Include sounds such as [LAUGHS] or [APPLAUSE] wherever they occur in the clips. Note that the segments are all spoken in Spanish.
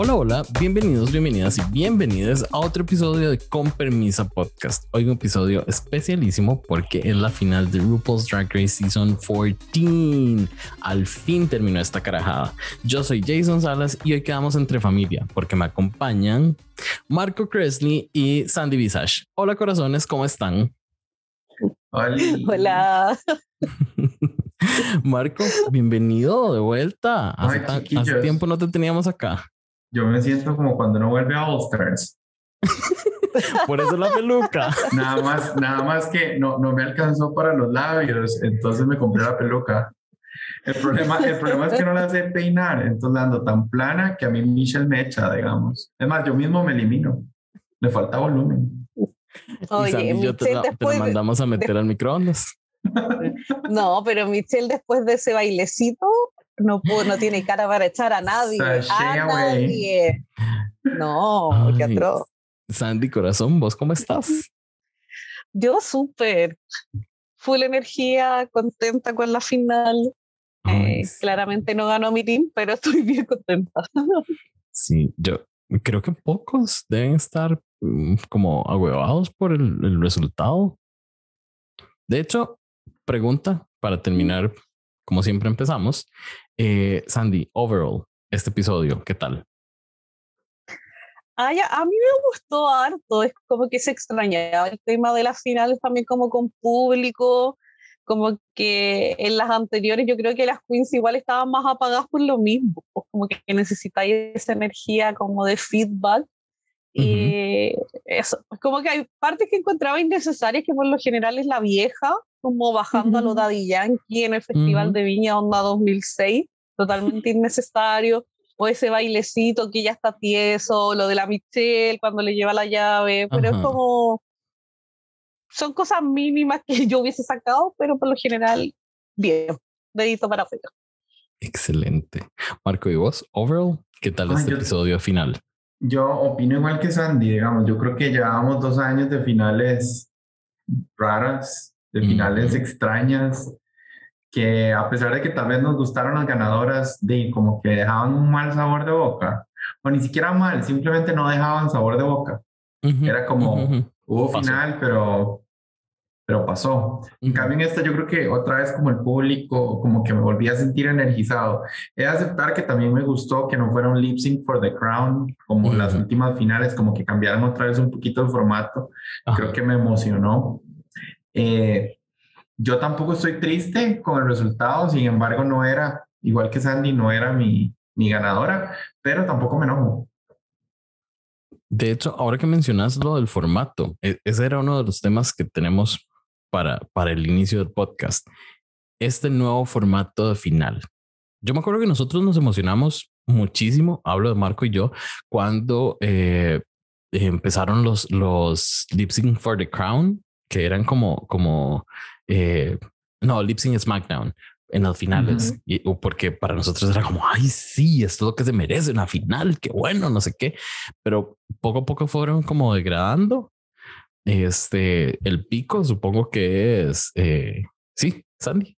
Hola, hola, bienvenidos, bienvenidas y bienvenidas a otro episodio de Con Permisa Podcast. Hoy un episodio especialísimo porque es la final de RuPaul's Drag Race Season 14. Al fin terminó esta carajada. Yo soy Jason Salas y hoy quedamos entre familia porque me acompañan Marco Cresley y Sandy Visage. Hola corazones, ¿cómo están? Hola. Hola. [LAUGHS] Marco, bienvenido de vuelta. Hace, Ay, hace tiempo no te teníamos acá. Yo me siento como cuando no vuelve a All Stars. [LAUGHS] Por eso la peluca. Nada más, nada más que no, no me alcanzó para los labios, entonces me compré la peluca. El problema, el problema es que no la sé peinar, entonces la ando tan plana que a mí Michelle me echa, digamos. Es más, yo mismo me elimino. Le falta volumen. y Sandy Oye, y yo te la, te la de- mandamos a meter al microondas. [LAUGHS] No, pero Michelle después de ese bailecito no, pudo, no tiene cara para echar a nadie. Sashay a away. nadie. No, qué atroz. Sandy, corazón, ¿vos cómo estás? Yo súper. Full energía, contenta con la final. Eh, claramente no ganó mi team, pero [LAUGHS] estoy bien contenta. sí, yo creo que pocos deben estar mm, como ahuevados por el, el resultado. De hecho, pregunta para terminar, como siempre empezamos. Eh, Sandy, overall, este episodio, ¿qué tal? Ya, a mí me gustó harto, es como que se extrañaba el tema de las finales también como con público, como que en las anteriores yo creo que las queens igual estaban más apagadas por lo mismo, pues, como que necesitáis esa energía como de feedback y eso, es como que hay partes que encontraba innecesarias que por lo general es la vieja, como bajando a lo. Daddy Yankee en el Festival de Viña Onda 2006, totalmente innecesario o ese bailecito que ya está tieso, lo de la Michelle cuando le lleva la llave, pero Ajá. es como, son cosas mínimas que yo hubiese sacado, pero por lo general, bien, dedito para afuera. Excelente. Marco, ¿y vos, overall, qué tal Ay, este episodio final? Yo opino igual que Sandy, digamos. Yo creo que llevábamos dos años de finales raras, de finales Ujú. extrañas, que a pesar de que tal vez nos gustaron las ganadoras, de como que dejaban un mal sabor de boca, o ni siquiera mal, simplemente no dejaban sabor de boca. Era como, Hubo final, pero, pero pasó. En cambio, en esta yo creo que otra vez como el público, como que me volví a sentir energizado. He de aceptar que también me gustó que no fuera un lip sync for the crown, como las Ujú. últimas finales, como que cambiaran otra vez un poquito el formato. Creo que me emocionó. Eh, yo tampoco estoy triste con el resultado, sin embargo, no era, igual que Sandy, no era mi, mi ganadora, pero tampoco me enojo. De hecho, ahora que mencionas lo del formato, e- ese era uno de los temas que tenemos para, para el inicio del podcast. Este nuevo formato de final. Yo me acuerdo que nosotros nos emocionamos muchísimo, hablo de Marco y yo, cuando eh, empezaron los, los Lip Sync for the Crown, que eran como, como, eh, no, Lip Sync SmackDown en las finales, Ujú. y, o porque para nosotros era como, ay, sí, esto es lo que se merece una final, qué bueno, no sé qué, pero poco a poco fueron como degradando. Este, el pico supongo que es, eh, sí, Sandy.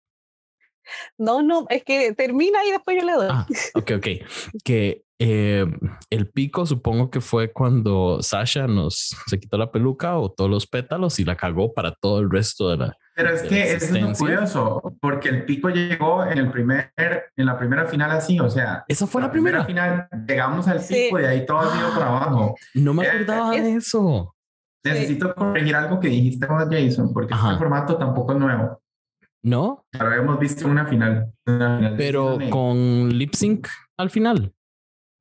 No, no, es que termina y después yo le doy. Ah, [LAUGHS] ok, ok. Que eh, el pico supongo que fue cuando Sasha nos se quitó la peluca o todos los pétalos y la cagó para todo el resto de la. Pero es que es curioso, porque el pico llegó en el primer, en la primera final así, o sea, Esa fue la primera. final, llegamos al Sí. pico y de ahí todo ha sido por abajo. No me Eh, acordaba de eso. Sí. Necesito corregir algo que dijiste con Jason, porque Ajá. este formato tampoco es nuevo. No, lo habíamos visto en una final. una final de pero con lip sync al final.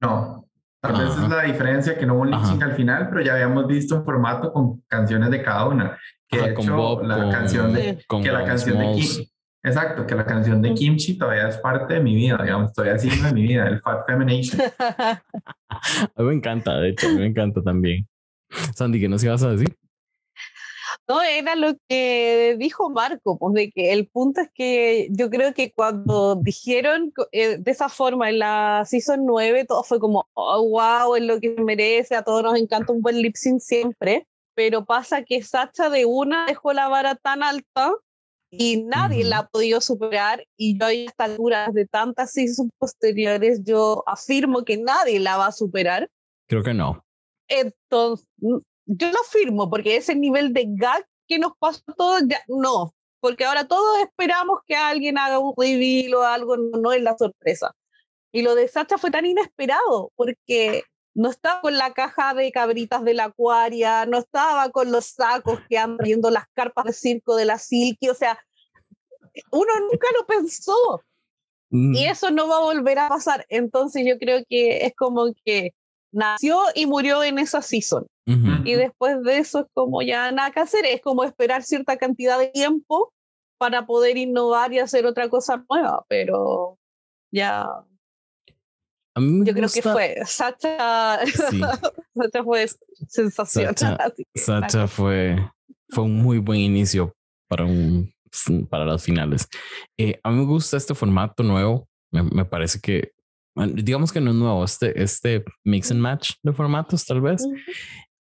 No, tal vez Ajá. es la diferencia que no hubo un lip sync al final, pero ya habíamos visto un formato con canciones de cada una. Que Ajá, de con hecho, Bob, la con- canción de, con que la Bob canción de Smalls. Kim, exacto, que la canción de. Kimchi todavía es parte de mi vida, digamos, todavía sigue en mi vida, el Fat Femination. [LAUGHS] A mí me encanta, de hecho, a mí me encanta también. [LAUGHS] Sandy, ¿qué nos ibas a decir? No, era lo que dijo Marco, pues de que el punto es que yo creo que cuando dijeron eh, de esa forma en la Season 9, todo fue como, oh, wow, es lo que merece, a todos nos encanta un buen lip sync siempre, pero pasa que Sacha de una dejó la vara tan alta y nadie la ha podido superar y yo a estas alturas de tantas seasons posteriores yo afirmo que nadie la va a superar. Creo que no. Entonces, yo lo afirmo porque ese nivel de gag que nos pasó a todos, ya, no, porque ahora todos esperamos que alguien haga un reveal o algo, no, es la sorpresa. Y lo de Sacha fue tan inesperado porque no estaba con la caja de cabritas de la acuaria, no estaba con los sacos que andan viendo las carpas de circo de la Silky, o sea, uno nunca lo pensó. Y mm. eso no va a volver a pasar. Entonces yo creo que es como que nació y murió en esa season. Y después de eso es como ya nada que hacer, es como esperar cierta cantidad de tiempo para poder innovar y hacer otra cosa nueva, pero ya. Yo creo que fue Sacha, [LAUGHS] Sacha fue sensacional. Sacha, [LAUGHS] fue, fue un muy buen inicio para, un, para las finales. Eh, a mí me gusta este formato nuevo. Me, me parece que digamos que no es nuevo, este, este mix and match de formatos tal vez,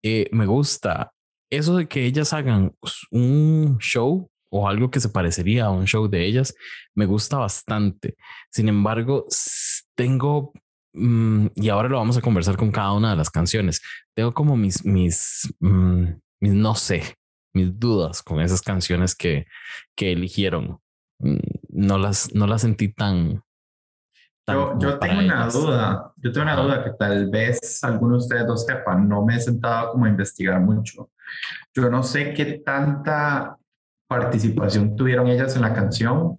eh, me gusta eso de que ellas hagan un show o algo que se parecería a un show de ellas, me gusta bastante. Sin embargo, tengo, mm, y ahora lo vamos a conversar con cada una de las canciones, tengo como mis, mis, mm, mis no sé, mis dudas con esas canciones que, que eligieron. Mm, no las, no las sentí tan, yo, tengo una duda, yo tengo una duda que tal vez algunos de ustedes dos sepan, no me he sentado como a investigar mucho. Yo no sé qué tanta participación tuvieron ellas en la canción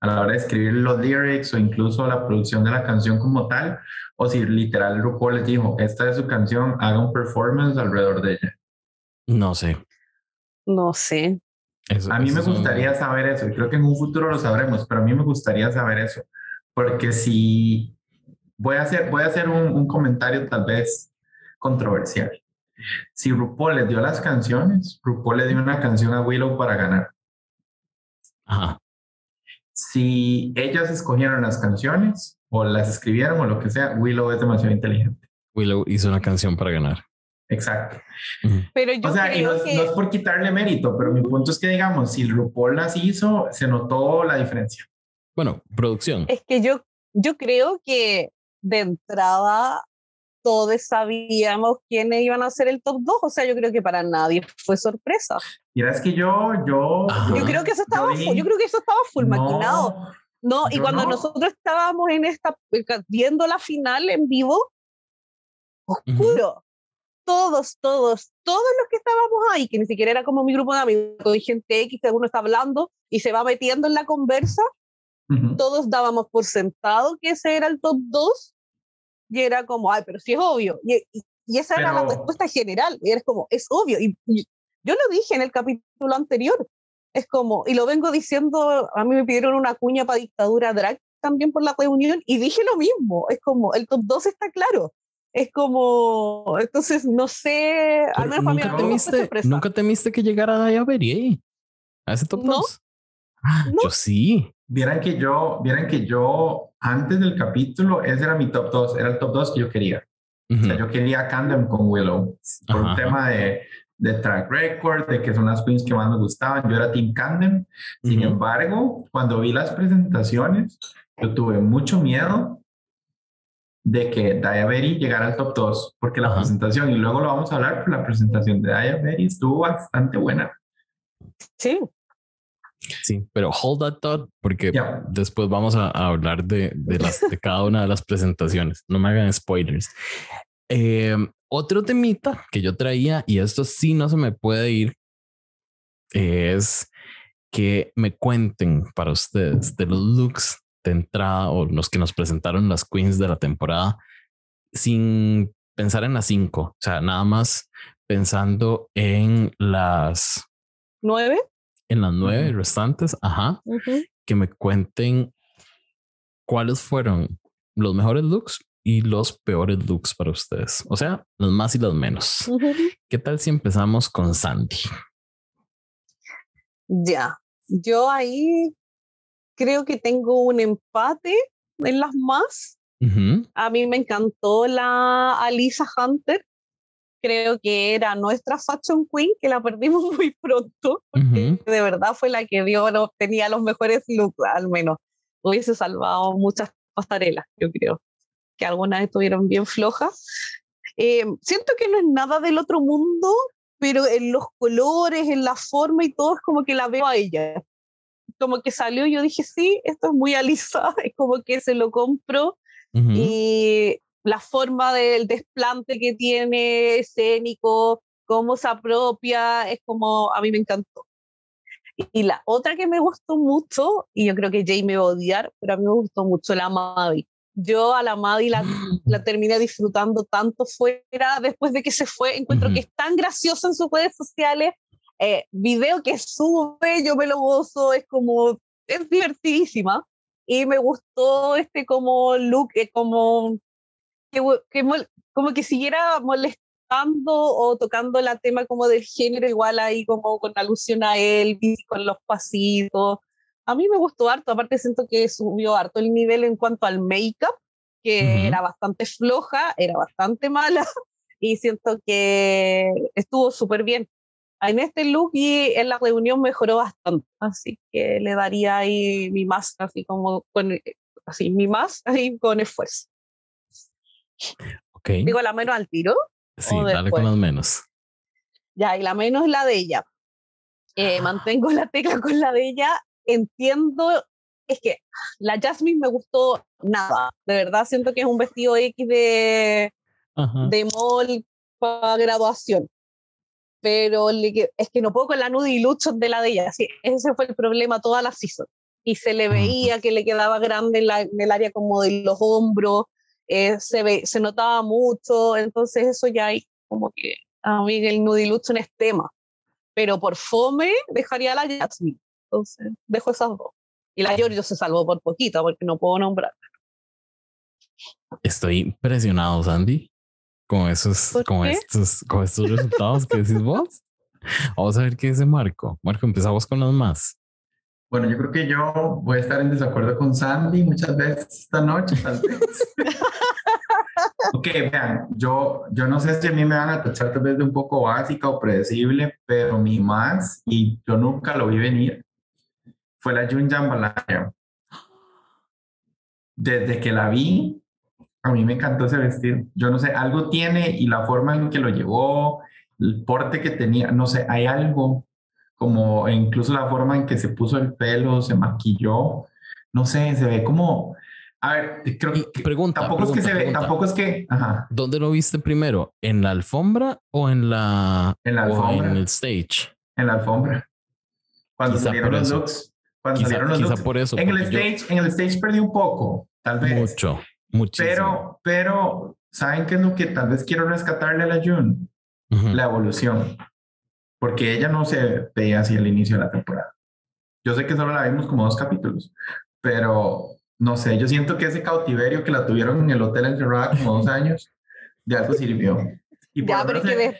a la hora de escribir los lyrics o incluso la producción de la canción como tal, o si literal RuPaul les dijo, esta es su canción, haga un performance alrededor de ella. No sé. No sé. a mí me gustaría saber eso, y creo que en un futuro lo sabremos, pero a mí me gustaría saber eso porque si voy a hacer, voy a hacer un, comentario tal vez controversial. Si RuPaul le dio las canciones, RuPaul le dio una canción a Willow para ganar. Ajá. Si ellas escogieron las canciones o las escribieron o lo que sea, Willow es demasiado inteligente. Willow hizo una canción para ganar. Exacto. Pero yo o sea, creo no, que... no, es por quitarle mérito, pero mi punto es que, digamos, si RuPaul las hizo, se notó la diferencia. Bueno, producción. Es que yo, yo creo que de entrada todos sabíamos quiénes iban a ser el top 2, o sea, yo creo que para nadie fue sorpresa. Mira, es que yo, yo, yo, creo que eso estaba, yo, yo creo que eso estaba full maquinado. No, y cuando nosotros estábamos en esta, viendo la final en vivo, oscuro. Todos, todos, todos los que estábamos ahí, que ni siquiera era como mi grupo de amigos, hay gente X que uno está hablando y se va metiendo en la conversa, todos dábamos por sentado que ese era el top 2 y era como, ay, pero sí es obvio. Y, y, esa era la respuesta general. Y eres como, es obvio. Y, yo lo dije en el capítulo anterior. Es como, y lo vengo diciendo, a mí me pidieron una cuña para dictadura drag también por la reunión y dije lo mismo. Es como, el top 2 está claro. Es como, entonces no sé, al menos para nunca, temiste, nunca temiste que llegara Daya Berie a ese top 2. Ah, yo sí. Vieran que yo, vieran que yo, antes del capítulo, ese era mi top 2, era el top 2 que yo quería. O sea, yo quería Candem con Willow, por un tema de, de, track record, de que son las queens que más me gustaban. Yo era Team Candem. Sin embargo, cuando vi las presentaciones, yo tuve mucho miedo de que Daya Berry llegara al top 2, porque la presentación, y luego lo vamos a hablar, pero la presentación de Daya Berry estuvo bastante buena. Sí, Sí, pero hold that thought porque después vamos a, hablar de, de, las, de cada una de las presentaciones. No me hagan spoilers. Eh, otro temita que yo traía, y esto sí no se me puede ir, es que me cuenten para ustedes de los looks de entrada o los que nos presentaron las queens de la temporada sin pensar en las cinco, o sea, nada más pensando en las nueve en las nueve restantes, ajá, que me cuenten cuáles fueron los mejores looks y los peores looks para ustedes. O sea, los más y los menos. ¿Qué tal si empezamos con Sandy? Ya, yo ahí creo que tengo un empate en las más. A mí me encantó la Alisa Hunter. Creo que era nuestra Fashion Queen, que la perdimos [LAUGHS] muy pronto, porque de verdad fue la que dio, tenía los mejores looks, al menos. Hubiese salvado muchas pasarelas, yo creo, que algunas estuvieron bien flojas. Eh, siento que no es nada del otro mundo, pero en los colores, en la forma y todo, es como que la veo a ella. Como que salió y yo dije, sí, esto es muy [LAUGHS] Alisa, es como que se lo compro. Y la forma del desplante que tiene, escénico, cómo se apropia, es como, a mí me encantó. Y la otra que me gustó mucho, y yo creo que Jay me va a odiar, pero a mí me gustó mucho la Maddie. Yo a la Maddie la, la [GASPS] terminé disfrutando tanto fuera después de que se fue. Encuentro que es tan gracioso en sus redes sociales. Eh, video que sube, yo me lo gozo, es como, es divertidísima. Y me gustó este como look, eh, como que, como que siguiera molestando o tocando la tema como del género, igual ahí como con alusión a él, con los pasitos. A mí me gustó harto, aparte siento que subió harto el nivel en cuanto al make-up, que era bastante floja, era bastante mala, [LAUGHS] y siento que estuvo súper bien. En este look y en la reunión mejoró bastante, así que le daría ahí mi más, así como con, así, mi más, [LAUGHS] ahí con esfuerzo. Okay. Digo la menos al tiro. Sí, dale con las menos. Ya, y la menos la de ella. Eh, ah. mantengo la tecla con la de ella. Entiendo, es que la Jasmine me gustó nada. De verdad, siento que es un vestido X de, de mall para graduación. Pero es que no puedo con la nude y lucho de la de ella. Sí, ese fue el problema toda la season. Y se le veía que le quedaba grande en, en el área como de los hombros eh, se, ve, se notaba mucho, entonces eso ya hay como que a mí el nudilucho es tema. Pero por fome dejaría la Jasmine. Entonces dejo esas dos. Y la Giorgio se salvó por poquito porque no puedo nombrar. Estoy impresionado, Sandy, con esos, con estos, con estos resultados que decís vos. [LAUGHS] Vamos a ver qué dice Marco. Marco, empezamos con los más. Bueno, yo creo que yo voy a estar en desacuerdo con Sandy muchas veces esta noche, tal vez. [LAUGHS] ok, vean, yo, yo no sé si a mí me van a tachar tal vez de un poco básica o predecible, pero mi más, y yo nunca lo vi venir, fue la Jun Jambalaya. Desde que la vi, a mí me encantó ese vestido. Yo no sé, algo tiene y la forma en que lo llevó, el porte que tenía, no sé, hay algo como incluso la forma en que se puso el pelo, se maquilló, no sé, se ve como, a ver, creo que pregunta, tampoco es que se ve, tampoco es que, ajá. ¿Dónde lo viste primero? ¿En la alfombra o en la, en la alfombra, en el stage? En la alfombra. Cuando salieron los looks, cuando salieron los looks. por eso. En el stage, en el stage perdí un poco, tal vez. Mucho, muchísimo. Pero, pero, ¿saben qué es lo que tal vez quiero rescatarle a la June? La evolución porque ella no se veía así al inicio de la temporada. Yo sé que solo la vimos como dos capítulos, pero no sé, yo siento que ese cautiverio que la tuvieron en el hotel encerrada como dos años, de algo sirvió. Y por, ya, pero que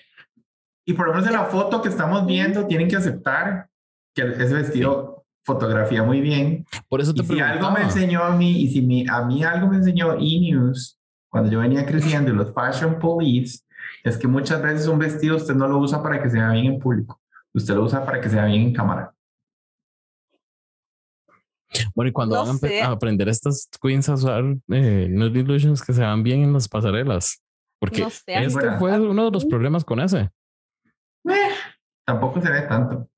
y por lo menos en la foto que estamos viendo, tienen que aceptar que ese vestido fotografía muy bien. Por eso te y si algo me enseñó a mí, y si mi, a mí algo me enseñó E-News, cuando yo venía creciendo y los Fashion Police, es que muchas veces un vestido usted no lo usa para que se vea bien en público, usted lo usa para que se vea bien en cámara. Bueno, y cuando van a, aprender estas queens a usar eh, nude illusions que se vean bien en las pasarelas, porque este fue uno de los problemas con ese. Eh, tampoco se ve tanto.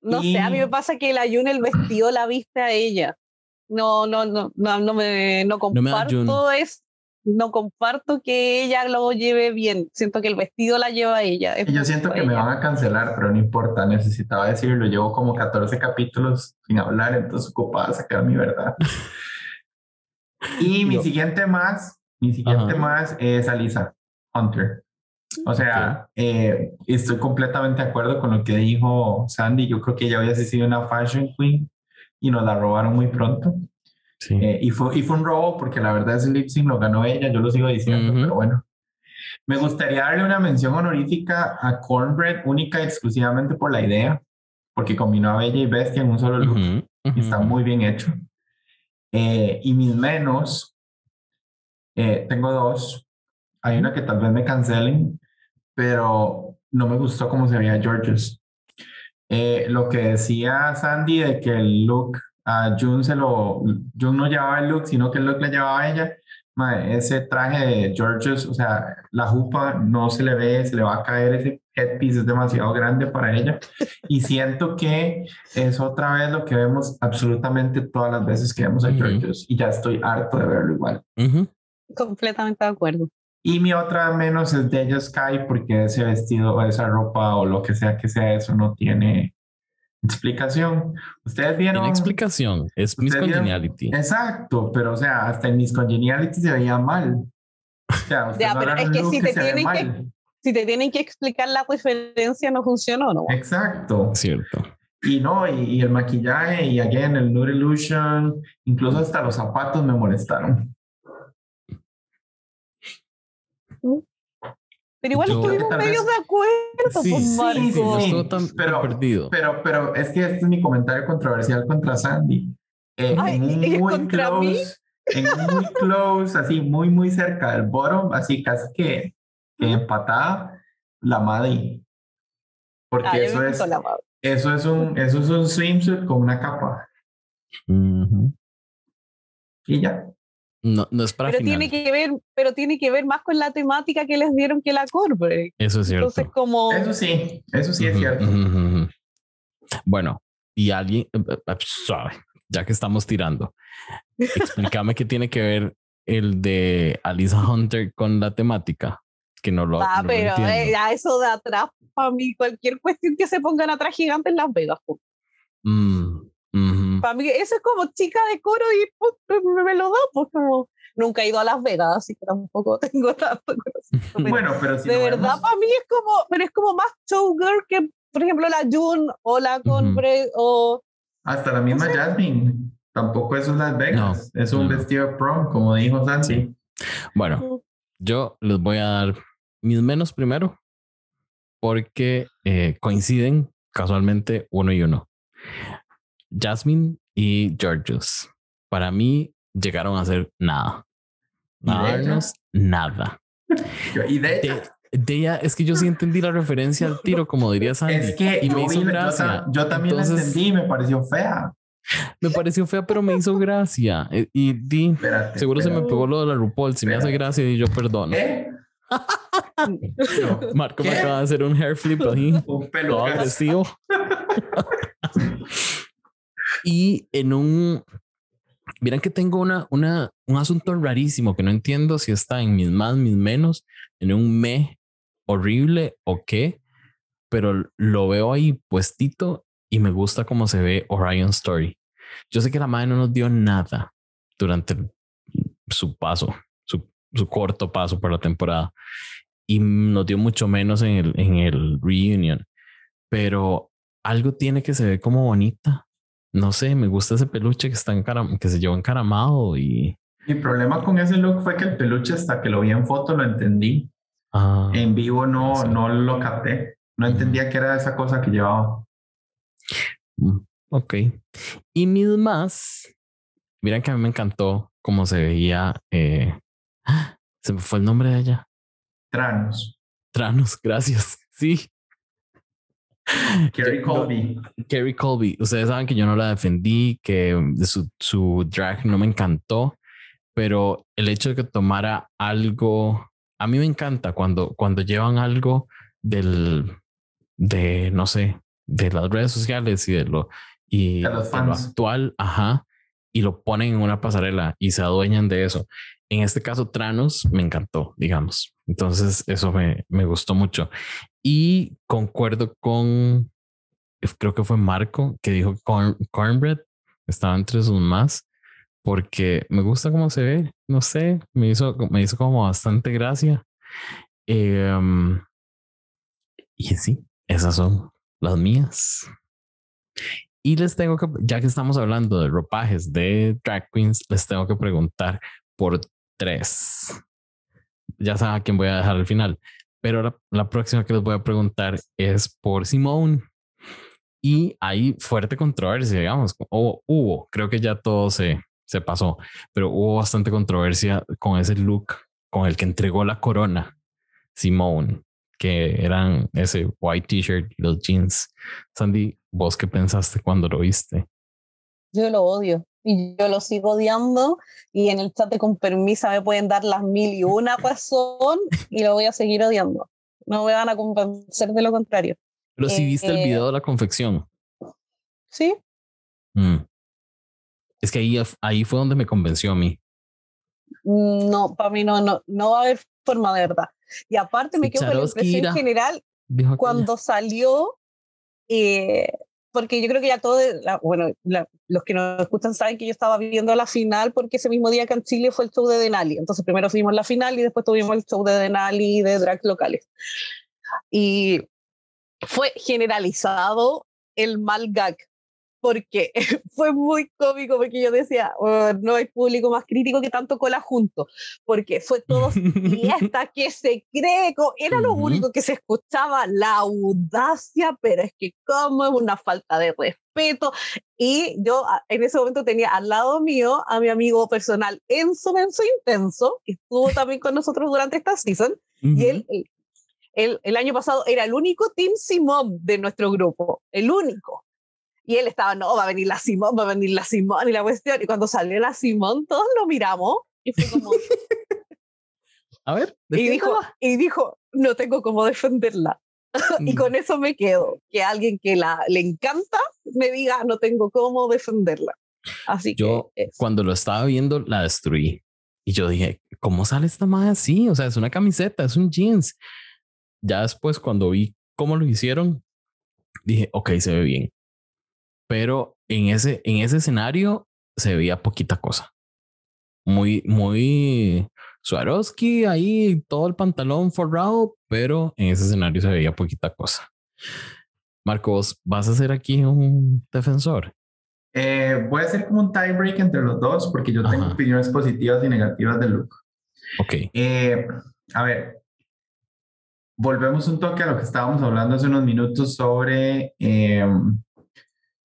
No sé, a mí me pasa que la Jun el vestido la viste a ella. No, no, no, no, no me no comparto no es no comparto que ella lo lleve bien. Siento que el vestido la lleva ella. yo siento que me van a cancelar, pero no importa. Necesitaba decirlo. Llevo como 14 capítulos sin hablar, entonces ocupada sacar mi verdad. [LAUGHS] y mi siguiente más, mi siguiente más es Alisa Hunter. O sea, eh, estoy completamente de acuerdo con lo que dijo Sandy. Yo creo que ella había sido una fashion queen y nos la robaron muy pronto. Eh, y, fue, y fue un robo porque la verdad ese lip sync lo ganó ella, yo lo sigo diciendo, pero bueno. Me gustaría darle una mención honorífica a Cornbread única y exclusivamente por la idea, porque combinó a Bella y Bestia en un solo look y está muy bien hecho. Eh, y mis menos, eh, tengo dos. Hay una que tal vez me cancelen, pero no me gustó cómo se veía Georges. Eh, lo que decía Sandy de que el look a June se lo, June no llevaba el look, sino que el look le llevaba a ella. ese traje de Georges, o sea, la jupa no se le ve, se le va a caer ese headpiece, es demasiado grande para ella. Y [LAUGHS] siento que es otra vez lo que vemos absolutamente todas las veces que vemos a Georges y ya estoy harto de verlo igual. Completamente de acuerdo. Y mi otra menos es de ella Sky porque ese vestido o esa ropa o lo que sea que sea eso no tiene explicación. Ustedes vieron. Tiene explicación, es Miss Congeniality. Exacto, pero o sea, hasta en Miss Congeniality se veía mal. O sea, ya, pero es que si te, tienen que, si te tienen que explicar la referencia, no funcionó, ¿no? Exacto. Cierto. Y no, y, el maquillaje, y again, el Nude Illusion, incluso hasta los zapatos me molestaron. Pero igual estuvimos medio de acuerdo sí, con Marco. Sí, sí, tan pero, perdido. Pero, pero es que este es mi comentario controversial contra Sandy. Eh, Ay, en muy ¿contra close, mí? en muy close, así muy, muy cerca del bottom, así casi que, que empatada, la Maddie. Porque Ah, yo eso es, eso es un, eso es un swimsuit con una capa. Ujú. Y ya. No, no es para Pero final. tiene que ver, pero tiene que ver más con la temática que les dieron que la corporate. Eso es cierto. Entonces, como Eso sí, eso sí es Ujú, cierto. ujú, ujú, ujú. Bueno, y alguien, eh, eh, suave, ya que estamos tirando, explícame qué tiene que ver el de Alisa Hunter con la temática, que no lo, Ah, no lo pero entiendo. eh, ya eso de atrás, para mí, cualquier cuestión que se pongan atrás gigante en Las Vegas. po. Para mí, eso es como chica de coro y pues, me, me lo da, pues como nunca he ido a Las Vegas, así que tampoco [LAUGHS] tengo tanto conocimiento. Bueno, pero si de lo verdad, vemos- para mí es como, pero es como más showgirl que, por ejemplo, la June o la Conbre o. hasta la misma no sé. Jasmine, tampoco eso es Las Vegas, es un no. vestido prom, como dijo Sandy. Bueno, yo les voy a dar mis menos primero, porque eh, coinciden casualmente uno y uno. Jasmine y Georges, para mí llegaron a ser nada. ¿Y A de ella? darnos nada. Y de, De, de ella, es que yo sí entendí la referencia al tiro, como diría Sandy. es que y yo, me hizo vi- gracia. yo también la entendí y me pareció fea. Me pareció fea, pero me hizo gracia. Eh, Y di, Espérate, seguro se me pegó lo de la RuPaul. Si me hace gracia y yo perdono. ¿Eh? [LAUGHS] No, Marco me ¿Qué? acaba de hacer un hair flip ahí. un todo pelo agresivo. [LAUGHS] y en un. Miren que tengo una, una, un asunto rarísimo que no entiendo si está en mis más, mis menos, en un me horrible o qué, pero lo veo ahí puestito y me gusta cómo se ve Orion Story. Yo sé que la madre no nos dio nada durante su paso, su, su corto paso por la temporada y nos dio mucho menos en el, en el reunion, pero algo tiene que se ve como bonita. No sé, me gusta ese peluche que está encaram que se llevó encaramado y Mi problema con ese look fue que el peluche hasta que lo vi en foto lo entendí. ah, En vivo no, Sí. no lo capté. No entendía que era esa cosa que llevaba. mm, ok. Y mis más, miren que a mí me encantó cómo se veía. eh, se me fue el nombre de ella. Tranos. Tranos, [LAUGHS] gracias. Sí, Kerry No, Colby. Kerry Colby, ustedes saben que yo no la defendí, que su, su drag no me encantó, pero el hecho de que tomara algo, a mí me encanta cuando, cuando llevan algo del, de, no sé, de las redes sociales y de lo, y De de lo actual, ajá, y lo ponen en una pasarela y se adueñan de eso. En este caso, Tranos me encantó, digamos. Entonces, eso me, me gustó mucho. Y concuerdo con, creo que fue Marco, que dijo que corn, Cornbread estaba entre sus más, porque me gusta cómo se ve. No sé, me hizo, me hizo como bastante gracia. Eh, y sí, esas son las mías. Y les tengo que, ya que estamos hablando de ropajes de drag queens, les tengo que preguntar por tres. Ya saben a quién voy a dejar al final, pero la, próxima que les voy a preguntar es por Simone. Y hay fuerte controversia, digamos, o hubo, creo que ya todo se, se pasó, pero hubo bastante controversia con ese look con el que entregó la corona Simone. que eran ese white t-shirt y los jeans. Sandy, ¿vos qué pensaste cuando lo viste? Yo lo odio y yo lo sigo odiando y en el chat de con permisa me pueden dar las mil y una razón y lo voy a seguir odiando. No me van a convencer de lo contrario. Pero si viste el video de la confección. Sí. Mm. Es que ahí, ahí fue donde me convenció a mí. Mm, no, para mí no, no, no va a haber forma de verdad. Y aparte me quedo con la impresión general cuando salió, eh, porque yo creo que ya todo, bueno, los que nos escuchan saben que yo estaba viendo la final porque ese mismo día que en Chile fue el show de Denali. Entonces primero fuimos la final y después tuvimos el show de Denali de drags locales. Y fue generalizado el mal gag porque [LAUGHS] fue muy cómico porque yo decía, oh, no hay público más crítico que tanto cola junto, porque fue todo [LAUGHS] fiesta que se cree, era lo único que se escuchaba, la audacia, pero es que como es una falta de respeto. Y yo en ese momento tenía al lado mío a mi amigo personal Enzo Menso Intenso, que estuvo también con nosotros durante esta season, y él, él, el año pasado era el único Team Simón de nuestro grupo, el único. Y él estaba, no, va a venir la Simón, va a venir la Simón y la cuestión. Y cuando salió la Simón, todos lo miramos y fue como... [LAUGHS] a ver. Y dijo, y dijo, no tengo cómo defenderla. [LAUGHS] y con mm. eso me quedo, que alguien que la, le encanta me diga, no tengo cómo defenderla. Así yo, cuando lo estaba viendo, la destruí. Y yo dije, ¿cómo sale esta madre así? O sea, es una camiseta, es un jeans. Ya después, cuando vi cómo lo hicieron, dije, ok, se ve bien pero en ese, en ese escenario se veía poquita cosa. Muy, muy Swarovski ahí, todo el pantalón forrado, pero en ese escenario se veía poquita cosa. Marcos, ¿vas a ser aquí un defensor? Eh, voy a hacer como un tiebreak entre los dos porque yo tengo opiniones positivas y negativas del look. Ok. Eh, a ver, volvemos un toque a lo que estábamos hablando hace unos minutos sobre em,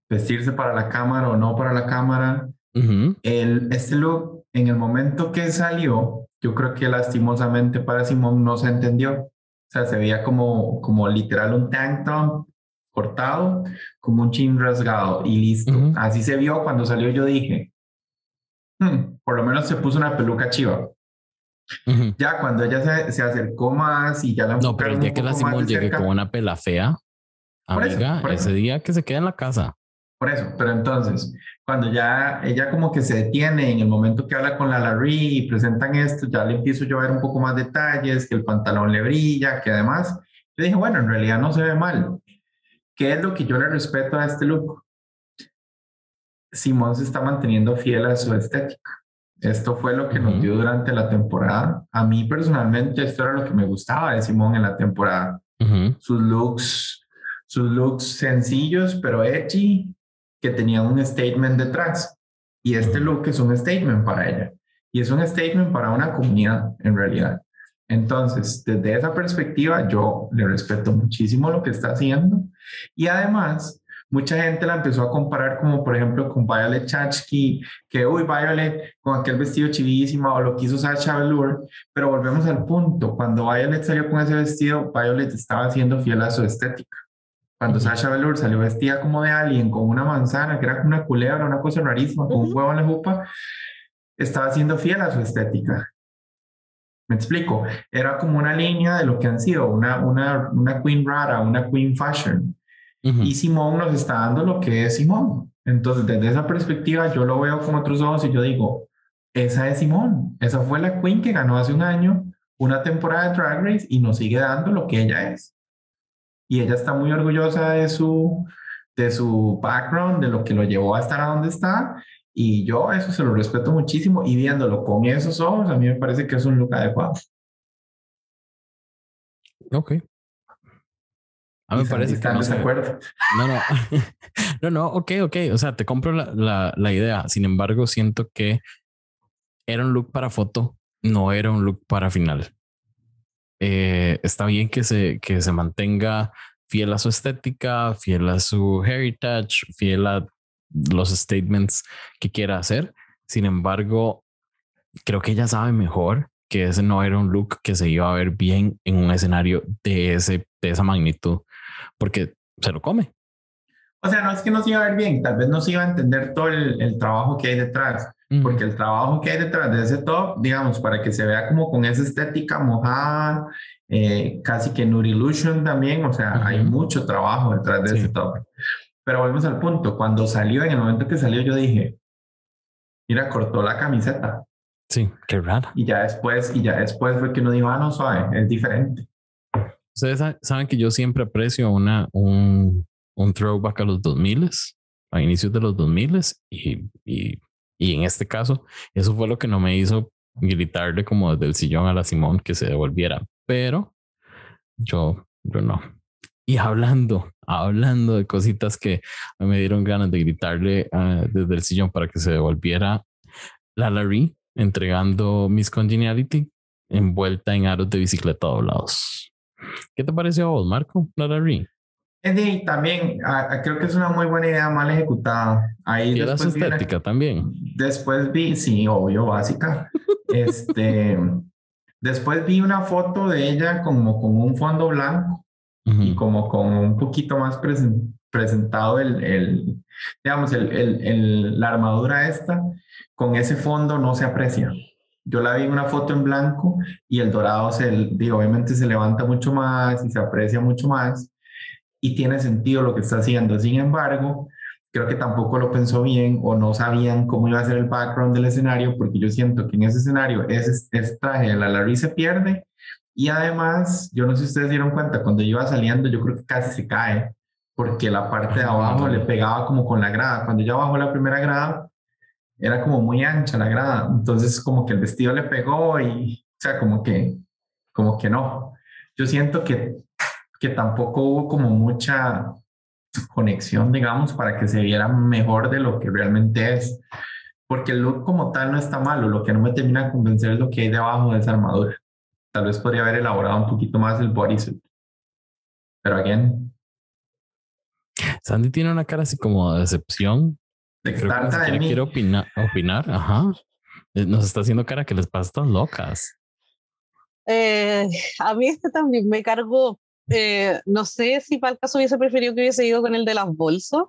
vestirse para la cámara o no para la cámara. el, este look, en el momento que salió, yo creo que lastimosamente para Simón no se entendió. O sea, se veía como, como literal un tank top cortado, como un chin rasgado y listo. Así se vio cuando salió. Yo dije, hmm, por lo menos se puso una peluca chiva. Ya cuando ella se, se, acercó más y ya la No, pero el día que la Simón llegue con una pela fea, amiga, ese día que se queda en la casa. Por eso, pero entonces, cuando ya ella como que se detiene en el momento que habla con la Larry y presentan esto, ya le empiezo yo a ver un poco más detalles, que el pantalón le brilla, que además, yo dije, bueno, en realidad no se ve mal. ¿Qué es lo que yo le respeto a este look? Simón se está manteniendo fiel a su estética. Esto fue lo que nos dio durante la temporada. A mí personalmente esto era lo que me gustaba de Simón en la temporada. Sus looks, sus looks sencillos pero edgy, que tenía un statement detrás. Y este look es un statement para ella. Y es un statement para una comunidad, en realidad. Entonces, desde esa perspectiva, yo le respeto muchísimo lo que está haciendo. Y además, mucha gente la empezó a comparar como, por ejemplo, con Violet Chachki, que, uy, Violet, con aquel vestido chivísimo, o lo que hizo Sacha Velour. Pero volvemos al punto, cuando Violet salió con ese vestido, Violet estaba siendo fiel a su estética. Cuando Sasha Velour salió vestida como de alien, con una manzana, que era como una culebra, una cosa rarísima, con un huevo en la jupa, estaba siendo fiel a su estética. Me explico, era como una línea de lo que han sido, una, una, una queen rara, una queen fashion. Y Simón nos está dando lo que es Simón. Entonces, desde esa perspectiva, yo lo veo con otros ojos y yo digo, esa es Simón, esa fue la queen que ganó hace un año una temporada de Drag Race y nos sigue dando lo que ella es y ella está muy orgullosa de su, de su background, de lo que lo llevó a estar a donde está. Y yo eso se lo respeto muchísimo y viéndolo con esos ojos, a mí me parece que es un look adecuado. Ok. A mí me parece que no. No, no. [LAUGHS] no, no, ok, ok. O sea, te compro la, la, la, idea. Sin embargo, siento que era un look para foto, no era un look para final. Eh, está bien que se, que se mantenga fiel a su estética, fiel a su heritage, fiel a los statements que quiera hacer. Sin embargo, creo que ella sabe mejor que ese no era un look que se iba a ver bien en un escenario de, ese, de esa magnitud, porque se lo come. O sea, no es que no se iba a ver bien, tal vez no se iba a entender todo el, el trabajo que hay detrás, porque el trabajo que hay detrás de ese top, digamos, para que se vea como con esa estética mojada, eh, casi que Illusion también, o sea, hay mucho trabajo detrás de ese top. Pero volvemos al punto, cuando salió, en el momento que salió, yo dije, mira, cortó la camiseta. Sí, qué raro. Y ya después, y ya después fue que uno dijo, ah, no, suave, es diferente. Ustedes saben que yo siempre aprecio una, un, un throwback a los 2000 a inicios de los 2000 y, y, y en este caso, eso fue lo que no me hizo gritarle como desde el sillón a la Simón que se devolviera. Pero yo, no. Y hablando, hablando de cositas que me dieron ganas de gritarle ah, desde el sillón para que se devolviera la Larry entregando Miss Congeniality envuelta en aros de bicicleta doblados. ¿Qué te pareció a vos, Marco? La Larry. Y también creo que es una muy buena idea mal ejecutada. Ahí estética también. Después vi, sí, obvio, básica. [LAUGHS] este, después vi una foto de ella como con un fondo blanco y como con un poquito más presentado el, el digamos, el, el, la armadura esta, con ese fondo no se aprecia. Yo la vi en una foto en blanco y el dorado se, digo, obviamente se levanta mucho más y se aprecia mucho más y tiene sentido lo que está haciendo. Sin embargo, creo que tampoco lo pensó bien o no sabían cómo iba a ser el background del escenario, porque yo siento que en ese escenario ese, traje de la Larry se pierde y además, yo no sé si ustedes dieron cuenta, cuando iba saliendo yo creo que casi se cae, porque la parte de abajo le pegaba como con la grada. Cuando ya bajó la primera grada, era como muy ancha la grada, entonces como que el vestido le pegó y, o sea, como que, como que no. Yo siento que que tampoco hubo como mucha conexión, digamos, para que se viera mejor de lo que realmente es. Porque el look como tal no está malo, lo que no me termina de convencer es lo que hay debajo de esa armadura. Tal vez podría haber elaborado un poquito más el bodysuit. Pero again. Sandy tiene una cara así como de decepción. De que quiere opinar, opinar, ajá. Eh, nos está haciendo cara que les pasa locas. Eh, a mí este también me cargó, eh, no sé si para el caso hubiese preferido que hubiese ido con el de las bolsas.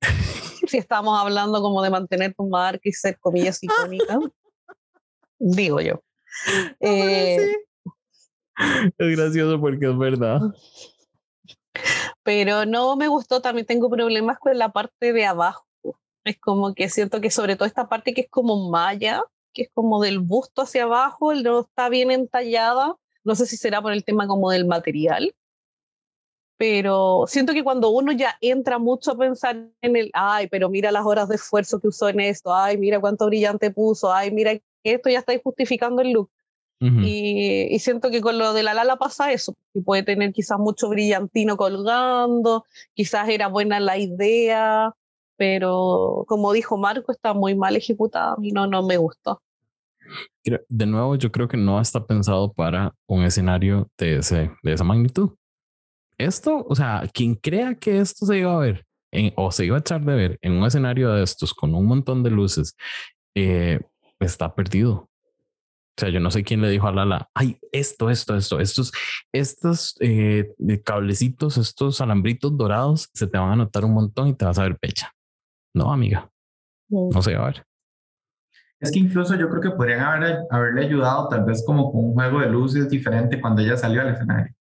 [LAUGHS] si estamos hablando como de mantener tu marca y ser comillas icónica. [LAUGHS] Digo yo. Eh, es gracioso porque es verdad. Pero no me gustó, también tengo problemas con la parte de abajo. Es como que siento que sobre todo esta parte que es como malla, que es como del busto hacia abajo, no está bien entallada no sé si será por el tema como del material, pero siento que cuando uno ya entra mucho a pensar en el, ay, pero mira las horas de esfuerzo que usó en esto, ay, mira cuánto brillante puso, ay, mira que esto ya está justificando el look. y, siento que con lo de la Lala pasa eso, que puede tener quizás mucho brillantino colgando, quizás era buena la idea, pero como dijo Marco, está muy mal ejecutada y no, no me gustó de nuevo, yo creo que no está pensado para un escenario de, ese, de esa magnitud. Esto, o sea, quien crea que esto se iba a ver en, o se iba a echar de ver en un escenario de estos con un montón de luces, eh, está perdido. O sea, yo no sé quién le dijo a Lala, ay, esto, esto, esto, estos, estos eh, cablecitos, estos alambritos dorados se te van a notar un montón y te vas a ver pecha. No, amiga, no se va a ver. Es que incluso yo creo que podrían haber, haberle ayudado tal vez como con un juego de luces diferente cuando ella salió al escenario.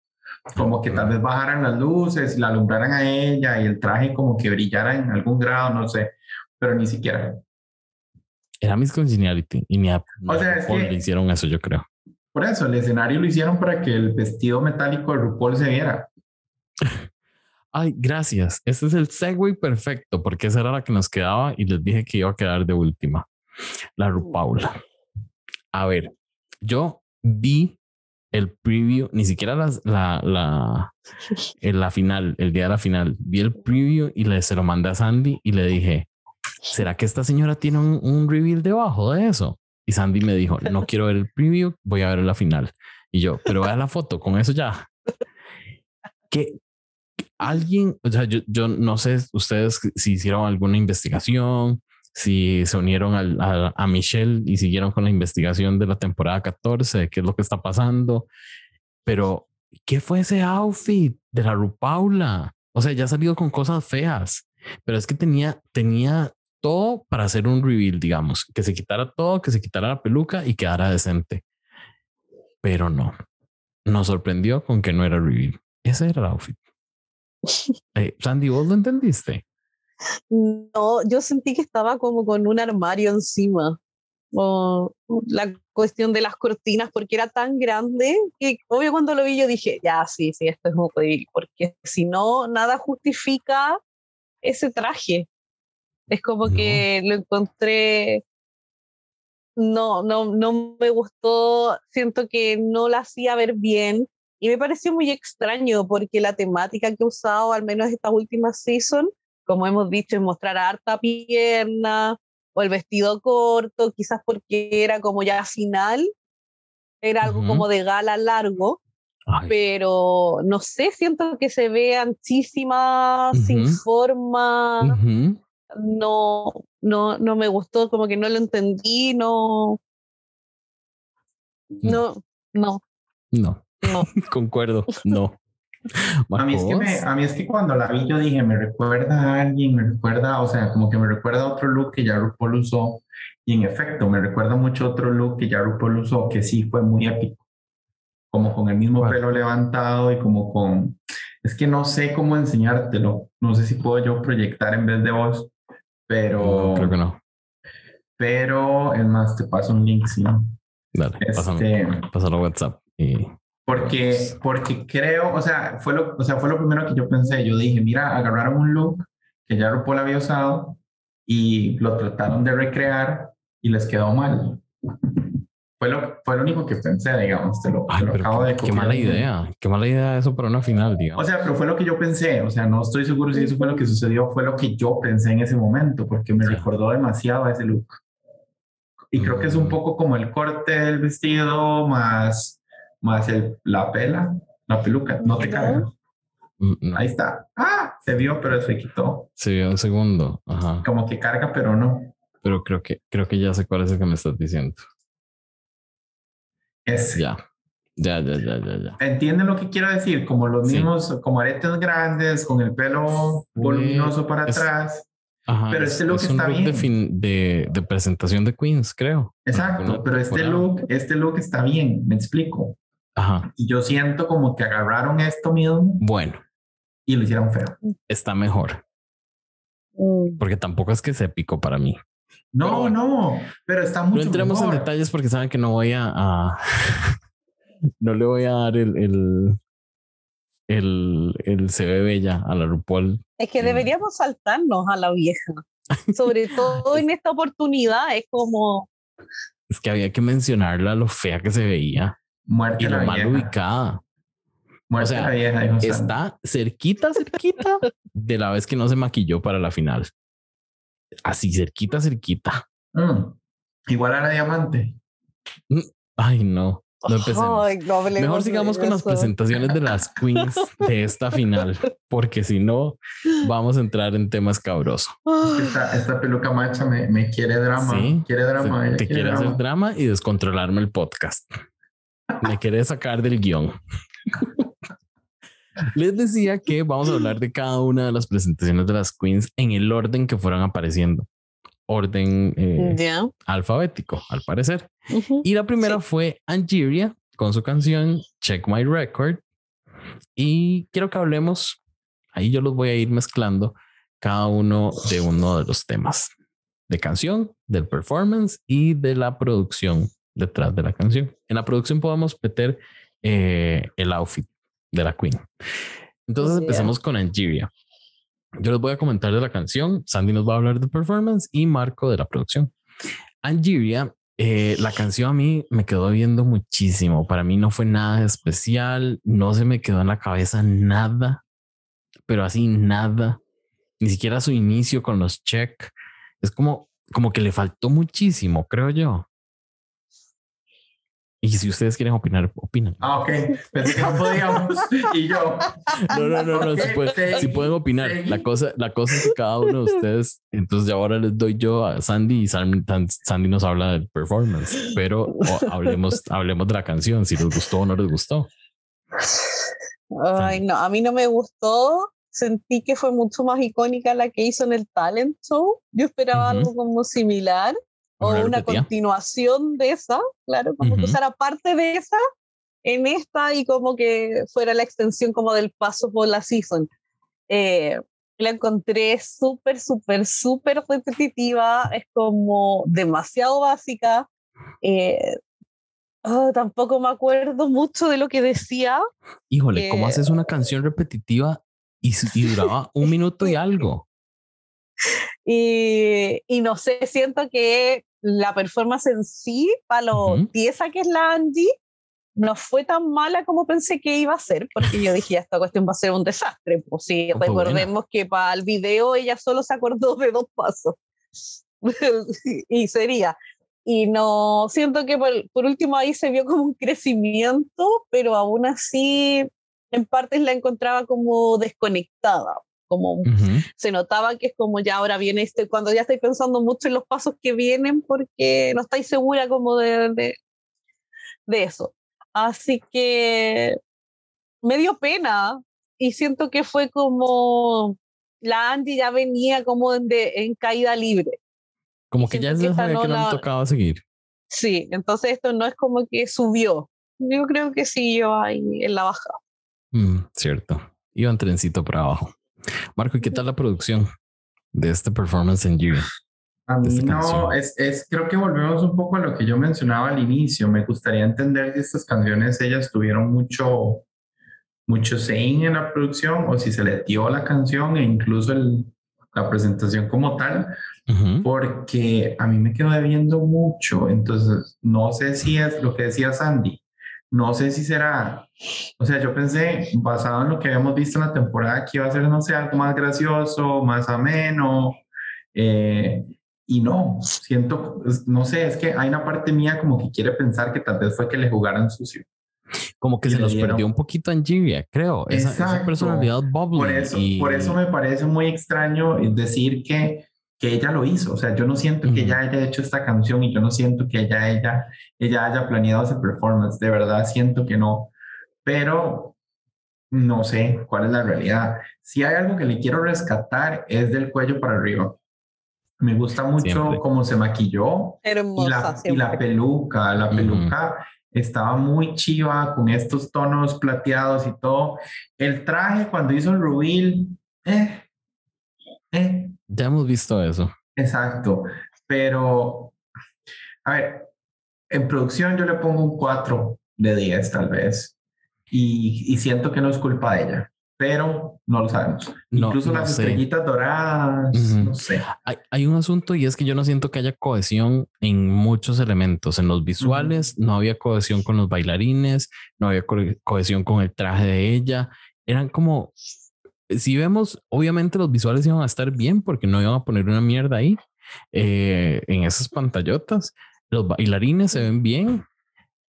Como que tal vez bajaran las luces la alumbraran a ella y el traje como que brillara en algún grado, no sé, pero ni siquiera. Era Miss Congeniality y ni a, o sea, es que, le hicieron eso, yo creo. Por eso, el escenario lo hicieron para que el vestido metálico de RuPaul se viera. [LAUGHS] Ay, gracias. Este es el segue perfecto porque esa era la que nos quedaba y les dije que iba a quedar de última. La Rupaula. A ver, yo vi el preview, ni siquiera la, la, [LAUGHS] en la final, el día de la final, vi el preview y le se lo mandé a Sandy y le dije, ¿será que esta señora tiene un, un reveal debajo de eso? Y Sandy me dijo, no [LAUGHS] quiero ver el preview, voy a ver la final. Y yo, pero vea la foto, con eso ya. Que alguien, o sea, yo, yo no sé ustedes si hicieron alguna investigación, si se unieron al, a, a, Michelle y siguieron con la investigación de la temporada 14, de qué es lo que está pasando. Pero, ¿qué fue ese outfit de la Rupaula? O sea, ya ha salido con cosas feas, pero es que tenía, tenía todo para hacer un reveal, digamos, que se quitara todo, que se quitara la peluca y quedara decente. Pero no, nos sorprendió con que no era reveal. Ese era el outfit. [LAUGHS] Eh, Sandy, ¿vos lo entendiste? No, yo sentí que estaba como con un armario encima. O la cuestión de las cortinas, porque era tan grande que, obvio, cuando lo vi, yo dije, ya, sí, sí, esto es reveal, porque si no, nada justifica ese traje. Es como No. que lo encontré. No, no, no me gustó. Siento que no la hacía ver bien. Y me pareció muy extraño porque la temática que he usado, al menos esta última season, como hemos dicho, es mostrar harta pierna o el vestido corto, quizás porque era como ya final, era algo como de gala largo, Ay, pero no sé, siento que se ve anchísima, sin forma. No, no, no me gustó, como que no lo entendí, no, no, no, No, no. [LAUGHS] concuerdo, no. A mí, es que me- a mí es que cuando la vi yo dije, me recuerda a alguien, me recuerda, o sea, como que me recuerda a otro look que ya RuPaul usó. Y en efecto, me recuerda mucho a otro look que ya RuPaul usó, que sí fue muy épico. Como con el mismo pelo levantado y como con... Es que no sé cómo enseñártelo. No sé si puedo yo proyectar en vez de vos, pero... no, creo que no. Pero, es más, te paso un link, sí. Dale, Este, pásalo WhatsApp. Y Porque, porque creo, o sea, fue lo, o sea, fue lo primero que yo pensé. Yo dije, mira, agarraron un look que ya RuPaul había usado y lo trataron de recrear y les quedó mal. Fue lo, fue lo único que pensé, digamos. Te lo, te Ay, lo pero acabo qué, de qué copiar. mala idea. Qué mala idea eso para una final, O digamos. sea, pero fue lo que yo pensé. O sea, no estoy seguro si eso fue lo que sucedió. Fue lo que yo pensé en ese momento porque me Sí. recordó demasiado a ese look. Y creo que es un Mm. poco como el corte del vestido más, más el, la pela, la peluca. No te Ujú. carga. Mm, no. Ahí está. Ah, se vio, pero se quitó. Sí, un segundo. Ajá. Como que carga, pero no. Pero creo que, creo que ya sé cuál es el que me estás diciendo. Ese. Ya. Ya, ya, ya, ya, ya. ¿Entienden lo que quiero decir? Como los Sí. mismos, como aretes grandes, con el pelo voluminoso para es- atrás. Ajá, Pero es- este look es un está look de, bien. fin- de, de presentación de Queens, creo. Exacto, pero este look, este look está bien, me explico. Ajá. Y yo siento como que agarraron esto mismo Bueno, y lo hicieron feo. está mejor. Mm. Porque tampoco es que se picó para mí. No, Pero bueno. no, pero está mucho No entremos en mejor. detalles porque saben que no voy a, a- [LAUGHS] no le voy a dar el el el, el se ve bella a la RuPaul. Es que Mm. deberíamos saltarnos a la vieja, sobre [LAUGHS] todo en esta oportunidad, es como, Es que había que mencionarla lo fea que se veía Muerte y la lo mal vieja. ubicada. Muerte o sea, la vieja, dijo. Está cerquita, cerquita de la vez que no se maquilló para la final. Así cerquita, cerquita. Mm. Igual a la diamante. Ay, no. No empecemos. Ay, no Mejor sigamos con las presentaciones de las queens de esta final, porque si no, vamos a entrar en temas cabrosos. Esta, esta peluca macha me, me quiere drama. Sí, quiere drama. Se- te quiere quiere hacer drama y descontrolarme el podcast. Me quiere sacar del guion. Les decía que vamos a hablar de cada una de las presentaciones de las queens en el orden que fueron apareciendo. Orden eh, alfabético, al parecer. ujú. Y la primera fue Angeria con su canción Check My Record. Y quiero que hablemos, ahí yo los voy a ir mezclando cada uno de uno de los temas de canción, del performance y de la producción detrás de la canción. En la producción podemos meter eh, el outfit de la queen. Entonces empezamos con Angeria. Yo les voy a comentar de la canción, Sandy nos va a hablar de performance y Marco de la producción. Angeria eh, la canción a mí me quedó viendo muchísimo. Para mí no fue nada especial, no se me quedó en la cabeza nada, pero así nada. Ni siquiera su inicio con los check. Es como, como que le faltó muchísimo, creo yo. Y si ustedes quieren opinar, opinan. Ah, ok. Pensé que no podíamos. [LAUGHS] y yo. No, no, no, no. Ok, si, pueden, seguí, si pueden opinar. seguí. La cosa, la cosa es que cada uno de ustedes, entonces ya ahora les doy yo a Sandy y Sandy, Sandy nos habla del performance, pero o hablemos, hablemos de la canción, si les gustó o no les gustó. Ay, no, a mí no me gustó. Sentí que fue mucho más icónica la que hizo en el talent show. Yo esperaba Ujú. algo como similar o una continuación de esa, claro, como que Ujú. usara parte de esa en esta y como que fuera la extensión como del paso por la season. Eh, la encontré súper, súper, súper repetitiva, es como demasiado básica. eh, ah, tampoco me acuerdo mucho de lo que decía, Híjole, ¿cómo Eh, haces una canción repetitiva y, y duraba un minuto y algo? [LAUGHS] Y, y no sé, siento que la performance en sí, para lo Ujú. tiesa que es la Angie, no fue tan mala como pensé que iba a ser, porque yo dije, esta cuestión va a ser un desastre. Pues sí, buena. recordemos que para el video ella solo se acordó de dos pasos. [LAUGHS] y sería. Y no, siento que por, por último ahí se vio como un crecimiento, pero aún así en partes la encontraba como desconectada, como Ujú. se notaba que es como ya ahora viene este, cuando ya estáis pensando mucho en los pasos que vienen porque no estáis segura como de, de, de eso. Así que me dio pena y siento que fue como la Andy ya venía como en, de- en caída libre. Como que ya se que no que no le tocaba seguir. Sí, entonces esto no es como que subió. Yo creo que siguió ahí en la baja. Mm, cierto. Iba en trencito para abajo. Marco, ¿y qué tal la producción de este performance en Giri? A mí no, es, es, creo que volvemos un poco a lo que yo mencionaba al inicio. Me gustaría entender si estas canciones ellas tuvieron mucho, mucho saying en la producción o si se le dio la canción e incluso el, la presentación como tal, Ujú. porque a mí me quedó debiendo mucho. Entonces, no sé si es lo que decía Sandy. No sé si será, o sea, yo pensé, basado en lo que habíamos visto en la temporada, que iba a ser, no sé, algo más gracioso, más ameno, eh, y no, siento, es- no sé, es que hay una parte mía como que quiere pensar que tal vez fue que le jugaran sucio. Como que y se nos dieron- perdió un poquito en Giria, creo. Esa, esa personalidad. Por eso, y- por eso me parece muy extraño decir que, que ella lo hizo. O sea, yo no siento que ella haya hecho esta canción y yo no siento que ella, ella, ella haya planeado ese performance. De verdad siento que no. Pero no sé cuál es la realidad. Si hay algo que le quiero rescatar es del cuello para arriba. Me gusta mucho Siempre. cómo se maquilló y Hermosa la, y la peluca, la peluca estaba muy chiva con estos tonos plateados y todo. El traje cuando hizo el reveal, eh, eh, Ya hemos visto eso. exacto. Pero, a ver, en producción yo le pongo un 4 de 10 tal vez. Y, y siento que no es culpa de ella, pero no lo sabemos. No, Incluso no las sé. estrellitas doradas, no sé. Hay, hay un asunto y es que yo no siento que haya cohesión en muchos elementos. En los visuales no había cohesión con los bailarines, no había co- cohesión con el traje de ella. Eran como, si vemos, obviamente los visuales iban a estar bien porque no iban a poner una mierda ahí eh, en esas pantallotas. Los bailarines se ven bien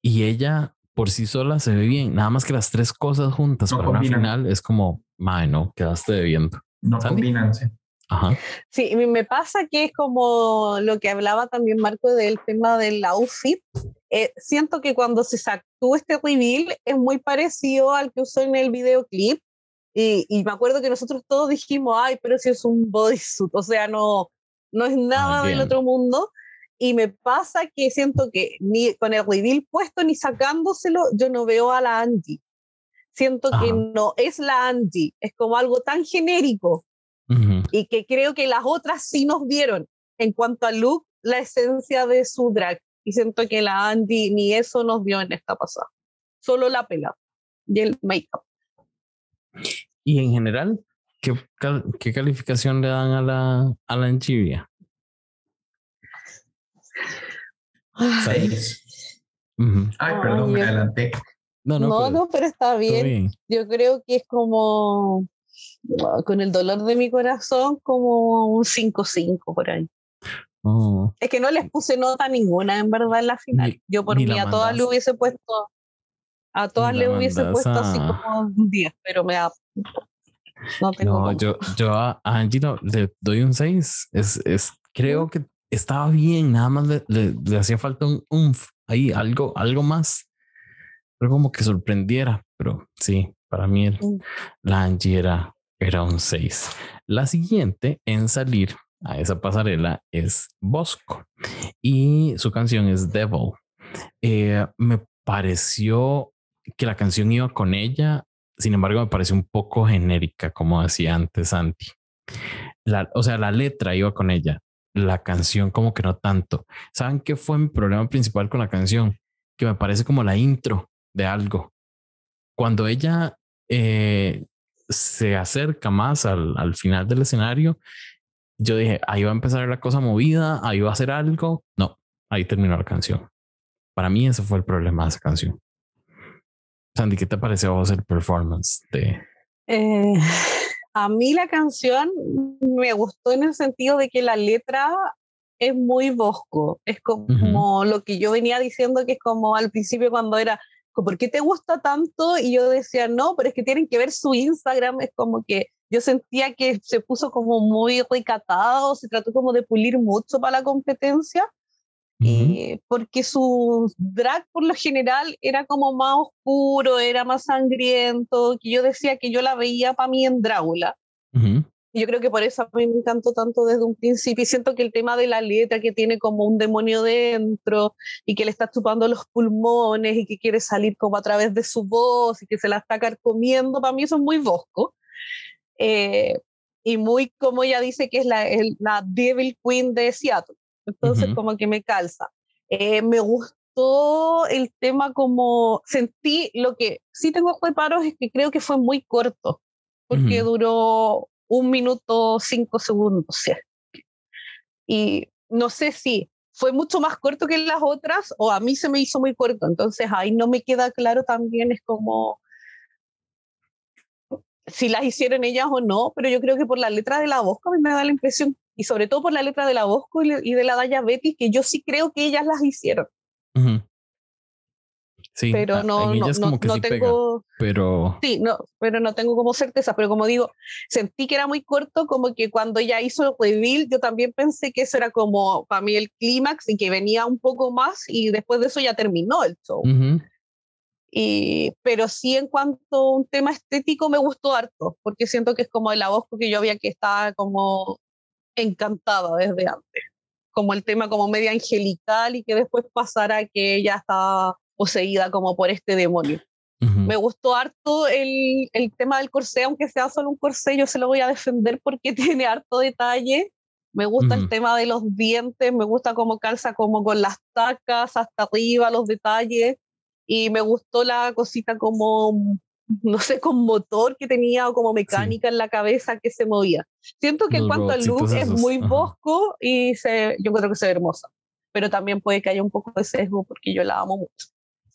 y ella por sí sola se ve bien. Nada más que las tres cosas juntas No para una combinan. final es como, mae, no, quedaste debiendo. No Sandy. combinan, sí. Ajá. Sí, me pasa que es como lo que hablaba también Marco del tema del outfit. Eh, siento que cuando se sacó este reveal es muy parecido al que usó en el videoclip. Y, y me acuerdo que nosotros todos dijimos, ay, pero si es un bodysuit, o sea, no, no es nada del otro mundo. Y me pasa que siento que ni con el reveal puesto ni sacándoselo, yo no veo a la Angie. Siento que no es la Angie, es como algo tan genérico y que creo que las otras sí nos vieron en cuanto a look, la esencia de su drag. Y siento que la Andy ni eso nos vio en esta pasada. Solo la pela y el make-up. Y en general, ¿qué, cal- qué calificación le dan a la, a la? Seis. Ujú. Ay, Ay, perdón, me yo- adelanté. No, No, no, no, pero está bien. bien. Yo creo que es como, con el dolor de mi corazón, como un 5-5 por ahí. Oh. Es que no les puse nota ninguna, en verdad, en la final. Ni- Yo por mí a todas le hubiese puesto, a todas le hubiese puesto así como un 10, pero me da... No tengo No, yo, yo a a Angie no- le doy un 6. Es, es, creo que estaba bien, nada más le, le- le hacía falta un umf ahí, algo, algo más. Pero como que sorprendiera. Pero sí, para mí el- Mm. la Angie era, era un 6. La siguiente en salir a esa pasarela es Bosco y su canción es Devil. Eh, me pareció que la canción iba con ella, sin embargo, me pareció un poco genérica, como decía antes Santi. O sea, la letra iba con ella, la canción como que no tanto. ¿Saben qué fue mi problema principal con la canción? Que me parece como la intro de algo. Cuando ella eh, se acerca más al, al final del escenario, yo dije, ahí va a empezar la cosa movida, ahí va a hacer algo. No, ahí terminó la canción. Para mí ese fue el problema de esa canción. Sandy, ¿qué te pareció a vos el performance de... Eh, [LAUGHS] a mí la canción me gustó en el sentido de que la letra es muy bosco. Es como lo que yo venía diciendo, que es como al principio cuando era, ¿por qué te gusta tanto? Y yo decía, no, pero es que tienen que ver su Instagram. Es como que yo sentía que se puso como muy recatado, se trató como de pulir mucho para la competencia. Eh, porque su drag por lo general era como más oscuro, era más sangriento, que yo decía que yo la veía para mí en Drácula. Ujú. Y yo creo que por eso a mí me encantó tanto desde un principio. Y siento que el tema de la letra, que tiene como un demonio dentro y que le está chupando los pulmones y que quiere salir como a través de su voz y que se la está carcomiendo, para mí eso es muy bosco. Eh, y muy como ella dice que es la, el- la Devil Queen de Seattle. Entonces, Ujú. como que me calza. Eh, me gustó el tema como sentí lo que sí tengo reparos es que creo que fue muy corto porque Ujú. duró un minuto cinco segundos sí. y no sé si fue mucho más corto que las otras o a mí se me hizo muy corto entonces ahí no me queda claro también es como si las hicieron ellas o no, pero yo creo que por la letra de la Bosco a mí me da la impresión, y sobre todo por la letra de la Bosco y de la Daya Betty, que yo sí creo que ellas las hicieron, Ujú. Sí, pero no, no, no, no sí pega, tengo, pero sí, no, pero no tengo como certeza, pero como digo, sentí que era muy corto, como que cuando ella hizo el reveal, yo también pensé que eso era como para mí el clímax y que venía un poco más y después de eso ya terminó el show. ujú, Y, pero sí en cuanto a un tema estético me gustó harto, porque siento que es como la voz que yo había que estaba como encantada desde antes, como el tema como media angelical y que después pasara que ella estaba poseída como por este demonio. Me gustó harto el, el tema del corsé, aunque sea solo un corsé, yo se lo voy a defender porque [LAUGHS] tiene harto detalle. Me gusta el tema de los dientes, me gusta cómo calza como con las tacas hasta arriba, los detalles. Y me gustó la cosita como, no sé, con motor que tenía o como mecánica en la cabeza que se movía. Siento que en cuanto al look es muy ajá. bosco y se, yo creo que se ve hermosa. Pero también puede que haya un poco de sesgo porque yo la amo mucho.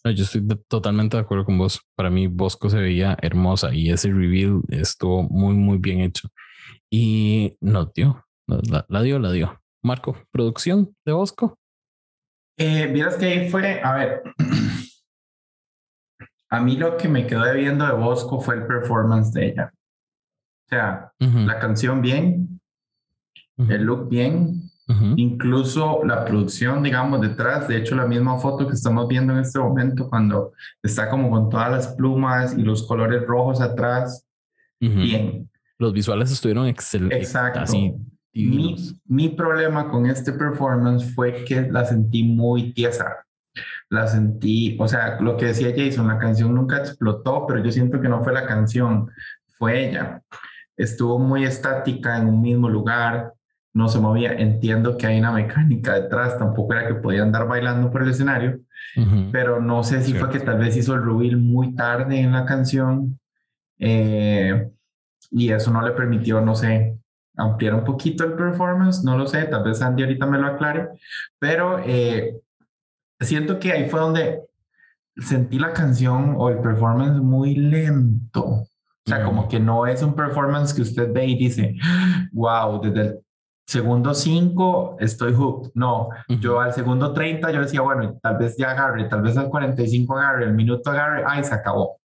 No, yo estoy de- totalmente de acuerdo con vos. Para mí, Bosco se veía hermosa y ese reveal estuvo muy, muy bien hecho. Y dio, nos la, la dio, la dio. Marco, producción de Bosco. Eh, Vieras que ahí fue, a ver, [CLEARS THROAT] a mí lo que me quedó debiendo de Bosco fue el performance de ella. O sea, la canción bien, el look bien, incluso la producción, digamos, detrás. De hecho, la misma foto que estamos viendo en este momento, cuando está como con todas las plumas y los colores rojos atrás, bien. Los visuales estuvieron excelentes. Exacto. Así Mi, mi problema con este performance fue que la sentí muy tiesa. La sentí, o sea, lo que decía Jason, la canción nunca explotó, pero yo siento que no fue la canción, fue ella. Estuvo muy estática en un mismo lugar, no se movía. Entiendo que hay una mecánica detrás, tampoco era que podía andar bailando por el escenario, pero no sé si fue que tal vez hizo el reveal muy tarde en la canción eh, y eso no le permitió, no sé, ampliar un poquito el performance, no lo sé, tal vez Andy ahorita me lo aclare, pero eh, siento que ahí fue donde sentí la canción o el performance muy lento. O sea, Ujú. como que no es un performance que usted ve y dice, wow, desde el segundo 5 estoy hooked. No, yo al segundo 30 yo decía, bueno, tal vez ya agarre, tal vez al 45 agarre, el minuto agarre, ay, se acabó.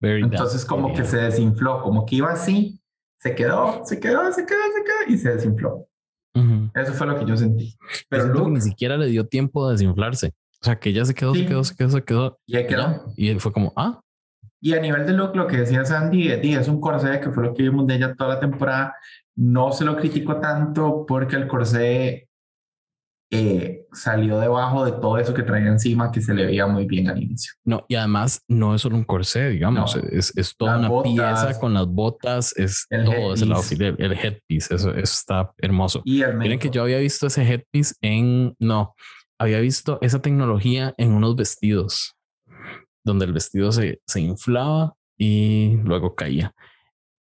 Very Entonces como que se desinfló, como que iba así, se quedó, se quedó, se quedó, se quedó y se desinfló. Ujú. Eso fue lo que yo sentí. Pero Luke, ni siquiera le dio tiempo de desinflarse. O sea, que ella se quedó, Sí. se quedó, se quedó, se quedó. ya y quedó. ya. Y fue como, ah, Y a nivel de look, lo que decía Sandy, eh, es un corsé que fue lo que vimos de ella toda la temporada. No se lo critico tanto porque el corsé eh, salió debajo de todo eso que traía encima, que se le veía muy bien al inicio. no. Y además, no es solo un corsé, digamos. No. Es, es toda Las una botas, pieza con las botas. Es el todo ese lado. El, el headpiece. Eso, eso está hermoso. Y Miren que yo había visto ese headpiece en. No, había visto esa tecnología en unos vestidos, donde el vestido se, se inflaba y luego caía.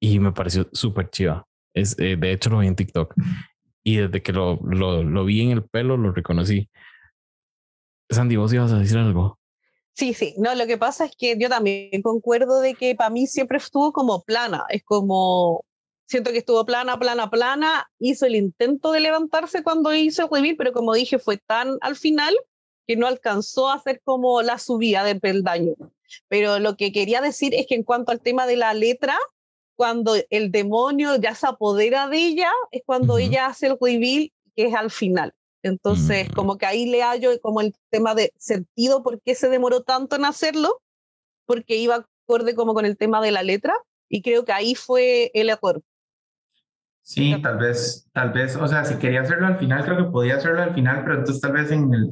Y me pareció súper chiva. Es, eh, de hecho, lo vi en TikTok. [LAUGHS] Y desde que lo, lo, vi en el pelo, lo reconocí. Sandy, vos ibas a decir algo. Sí, sí. No, lo que pasa es que yo también concuerdo de que para mí siempre estuvo como plana. Es como, siento que estuvo plana, plana, plana. Hizo el intento de levantarse cuando hizo el pero como dije, fue tan al final que no alcanzó a hacer como la subida del peldaño. Pero lo que quería decir es que en cuanto al tema de la letra, cuando el demonio ya se apodera de ella, es cuando Ujú. ella hace el reveal, que es al final. Entonces, Mm. como que ahí le hallo como el tema de sentido, por qué se demoró tanto en hacerlo, porque iba acorde como con el tema de la letra, y creo que ahí fue el error. Sí, tal vez, tal vez, o sea, si quería hacerlo al final, creo que podía hacerlo al final, pero entonces tal vez en el,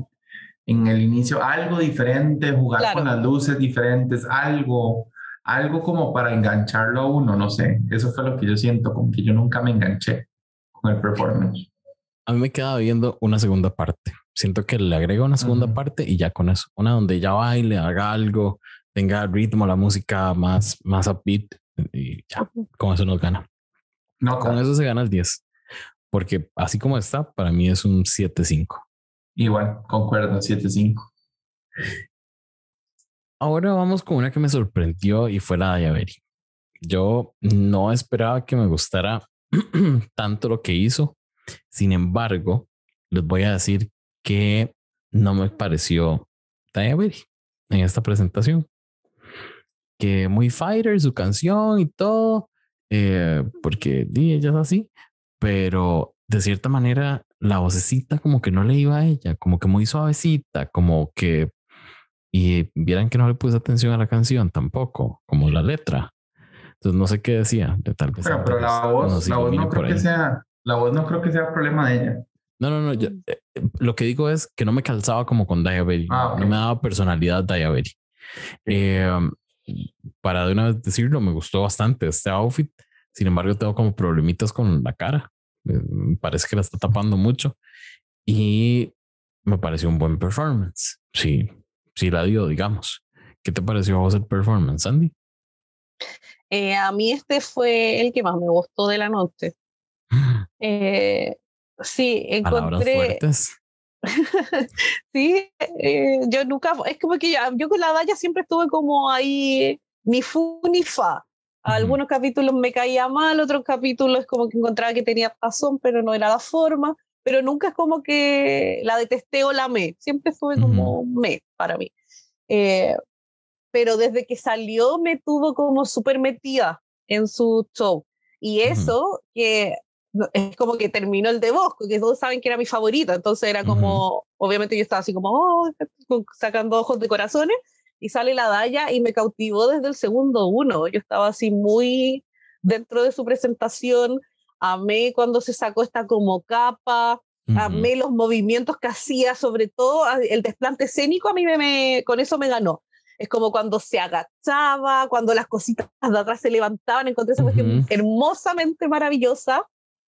en el inicio algo diferente, jugar Claro. con las luces diferentes, algo, algo como para engancharlo a uno, no sé. Eso fue lo que yo siento, como que yo nunca me enganché con el performance. A mí me queda viendo una segunda parte. Siento que le agrego una segunda Ujú. parte y ya con eso. Una donde ya baile, haga algo, tenga ritmo, la música más, más upbeat y ya, con eso nos gana. No, Con eso se gana el 10. Porque así como está, para mí es un 7-5. igual, concuerdo, 7-5. Ahora vamos con una que me sorprendió y fue la de. Yo no esperaba que me gustara [CLEARS THROAT] tanto lo que hizo. Sin embargo, les voy a decir que no me pareció Ayaveri en esta presentación. Que muy fighter su canción y todo, eh, porque ella es así, pero de cierta manera la vocecita como que no le iba a ella, como que muy suavecita, como que y vieran que no le puse atención a la canción tampoco, como la letra. Entonces no sé qué decía, de tal vez. Pero, pero la voz, la voz no creo que ahí. sea, la voz no creo que sea problema de ella. No, no, no. yo- eh, lo que digo es que no me calzaba como con Diabetes. Ah, ok. No me daba personalidad Diabetes. para de una vez decirlo, me gustó bastante este outfit. Sin embargo, tengo como problemitas con la cara. Eh, Me parece que la está tapando mucho y me pareció un buen performance. Sí, sí la dio, digamos. ¿Qué te pareció a vos el performance, Sandy? Eh, a mí este fue el que más me gustó de la noche. [GASPS] Eh, sí, encontré, [LAUGHS] sí, eh, yo nunca, es como que yo con la Daya siempre estuve como ahí, ni fu ni fa. Algunos capítulos me caía mal, otros capítulos como que encontraba que tenía razón, pero no era la forma. Pero nunca es como que la detesté o la amé. Siempre fue como me para mí. Eh, pero desde que salió me tuvo como súper metida en su show. Y eso que es como que terminó el de Bosco, que todos saben que era mi favorita. Entonces era como, obviamente yo estaba así como, oh, sacando ojos de corazones. Y sale la Daya y me cautivó desde el segundo uno. Yo estaba así muy dentro de su presentación. Amé cuando se sacó esta como capa. Ujú. Amé los movimientos que hacía, sobre todo el desplante escénico, a mí me, me- con eso me ganó. Es como cuando se agachaba, cuando las cositas de atrás se levantaban, encontré esa cuestión Ujú. hermosamente maravillosa.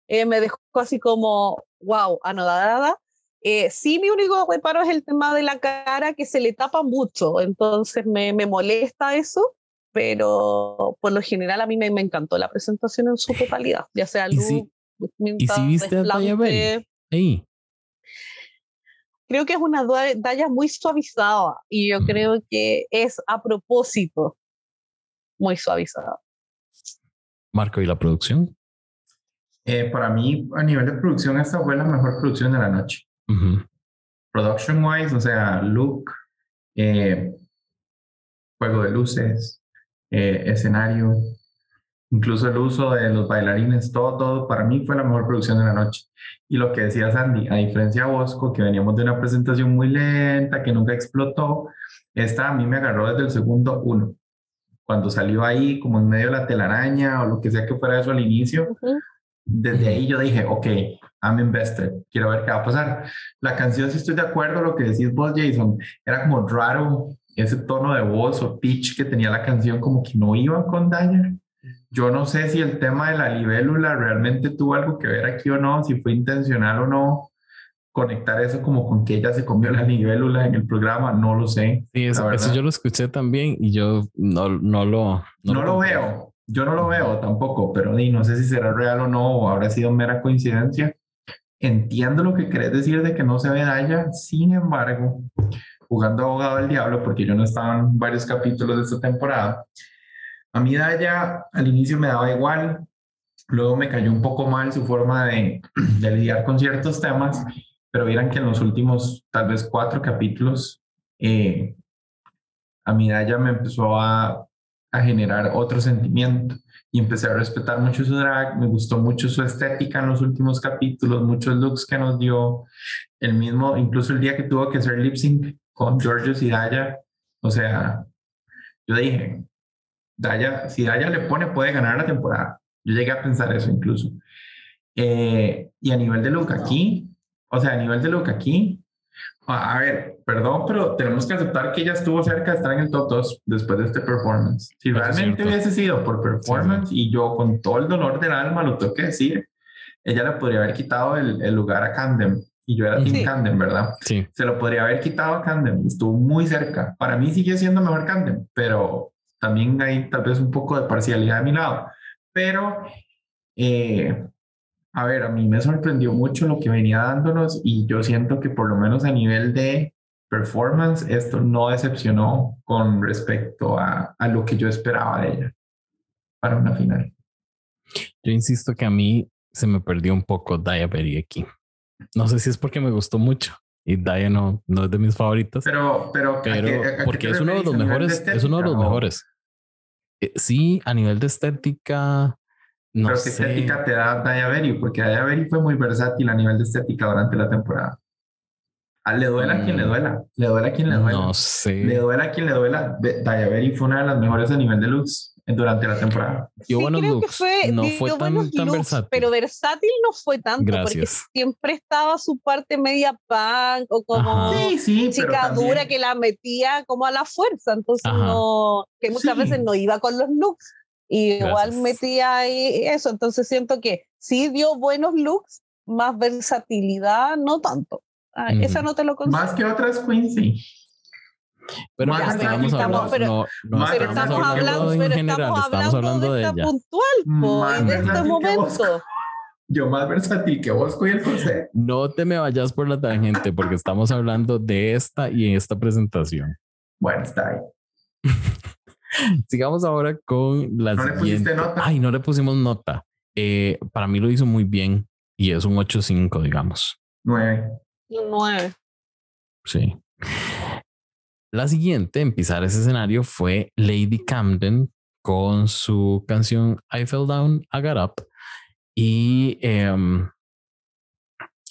Eh, me dejó así como, wow, anodada. Eh, sí, mi único reparo es el tema de la cara que se le tapa mucho, entonces me, me molesta eso, pero por lo general a mí me, me encantó la presentación en su totalidad, ya sea ¿Y luz, si- si viste a desplante. Belli? Ey, creo que es una Daya muy suavizada y yo Mm. creo que es a propósito muy suavizada. Marco, ¿y la producción? Eh, para mí, a nivel de producción, esta fue la mejor producción de la noche. Production wise, o sea, look, eh, juego de luces, eh, escenario, incluso el uso de los bailarines, todo, todo, para mí fue la mejor producción de la noche. Y lo que decía Sandy, a diferencia de Bosco, que veníamos de una presentación muy lenta, que nunca explotó, esta a mí me agarró desde el segundo uno. Cuando salió ahí, como en medio de la telaraña o lo que sea que fuera eso al inicio, desde ahí yo dije, ok, I'm invested, quiero ver qué va a pasar. La canción, si estoy de acuerdo, lo que decís vos, Jason, era como raro, ese tono de voz o pitch que tenía la canción, como que no iba con Dyer. Yo no sé si el tema de la libélula realmente tuvo algo que ver aquí o no, si fue intencional o no conectar eso como con que ella se comió la libélula en el programa, no lo sé. Sí, eso, yo lo escuché también y yo no, no lo... No, lo, veo, yo no lo veo tampoco, pero ni no sé si será real o no, o habrá sido mera coincidencia. Entiendo lo que querés decir de que no se ve Daya, sin embargo, jugando abogado del diablo, porque yo no estaba en varios capítulos de esta temporada, a mí Daya al inicio me daba igual, luego me cayó un poco mal su forma de, [CLEARS THROAT] de lidiar con ciertos temas pero vieran que en los últimos tal vez cuatro capítulos, eh, a mi ya me empezó a, a generar otro sentimiento y empecé a respetar mucho su drag, me gustó mucho su estética en los últimos capítulos, muchos looks que nos dio, el mismo, incluso el día que tuvo que hacer lip sync con Georgios y Daya, o sea, yo dije, Daya, si Daya le pone, puede ganar la temporada. Yo llegué a pensar eso incluso. Eh, y a nivel de look aquí, o sea, a nivel de que aquí, a ver, perdón, pero tenemos que aceptar que ella estuvo cerca de estar en el top 2 después de este performance. Si realmente hubiese sido por performance y yo con todo el dolor del alma lo tengo que decir, ella le podría haber quitado el, el lugar a Candem. Y yo era Team Candem, ¿verdad? Sí. Se lo podría haber quitado a Candem. Estuvo muy cerca. Para mí sigue siendo mejor Candem, pero también hay tal vez un poco de parcialidad de mi lado. Pero eh, a ver, a mí me sorprendió mucho lo que venía dándonos y yo siento que por lo menos a nivel de performance, esto no decepcionó con respecto a, a lo que yo esperaba de ella para una final. Yo insisto que a mí se me perdió un poco Daya aquí. No sé si es porque me gustó mucho y Daya no, no es de mis favoritos. Pero, pero, pero porque es uno de los mejores, es uno de los mejores. Eh, sí, a nivel de estética, no Pero ¿qué estética te da Berry? Porque Berry fue muy versátil a nivel de estética durante la temporada. Ah, le duela a quien le mm. duela. Le duela a quien le duela. No sé. Le duela a quien le duela. Berry fue una de las mejores a nivel de looks durante la temporada. Sí, creo que fue, no fue tan, versátil. Pero versátil no fue tanto. Gracias. Porque siempre estaba su parte media punk o como sí, chica dura que la metía como a la fuerza. Entonces no, que muchas veces no iba con los looks. Y igual metía ahí eso, entonces siento que sí dio buenos looks, más versatilidad, no tanto. Esa no te lo consigo. Más que otras Quincy. Pero ya, estamos hablando, pero, estamos hablando, pero estamos hablando, de, esta puntual, en este momento. Yo más versátil que Bosco y el José. No te me vayas por la tangente porque estamos hablando de esta y en esta presentación. Bueno, está ahí. [LAUGHS] Sigamos ahora con la ¿No siguiente. Le nota? Ay, no le pusimos nota. Eh, para mí lo hizo muy bien y es un 8-5, digamos. 9. 9. Sí. La siguiente en pisar ese escenario fue Lady Camden con su canción I Fell Down, I Got Up. Y eh,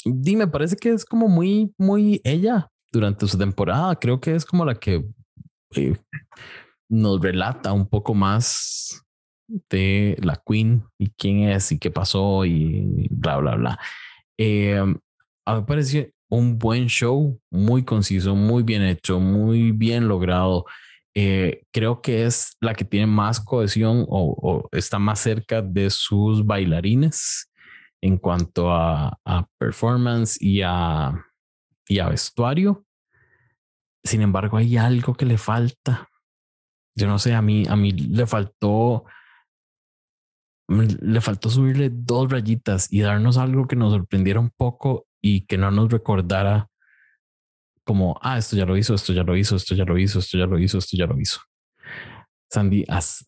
me parece que es como muy, muy ella durante su temporada. Creo que es como la que eh, nos relata un poco más de la Queen y quién es y qué pasó y bla, bla, bla. Eh, a mí me parece un buen show, muy conciso, muy bien hecho, muy bien logrado. Eh, creo que es la que tiene más cohesión o, está más cerca de sus bailarines en cuanto a, performance y a, y a vestuario. Sin embargo, hay algo que le falta yo no sé, a mí, a mí le faltó, le faltó subirle dos rayitas y darnos algo que nos sorprendiera un poco y que no nos recordara como, ah, esto ya lo hizo, esto ya lo hizo, esto ya lo hizo, esto ya lo hizo, esto ya lo hizo. Sandy, as,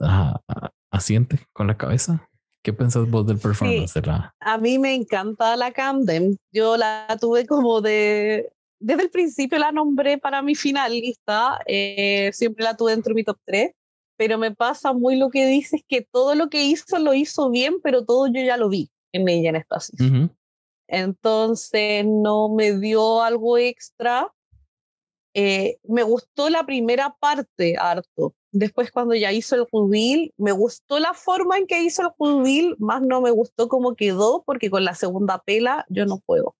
asiente con la cabeza. ¿Qué pensás vos del performance de la? A mí me encanta la Camden. Yo la tuve como de. Desde el principio la nombré para mi finalista. Eh, siempre la tuve dentro de mi top 3. Pero me pasa muy lo que dices, que todo lo que hizo lo hizo bien, pero todo yo ya lo vi en ella en Estasis. Entonces no me dio algo extra. Eh, me gustó la primera parte harto, Después cuando ya hizo el jubil, me gustó la forma en que hizo el jubil, más no me gustó cómo quedó, porque con la segunda pela yo no puedo.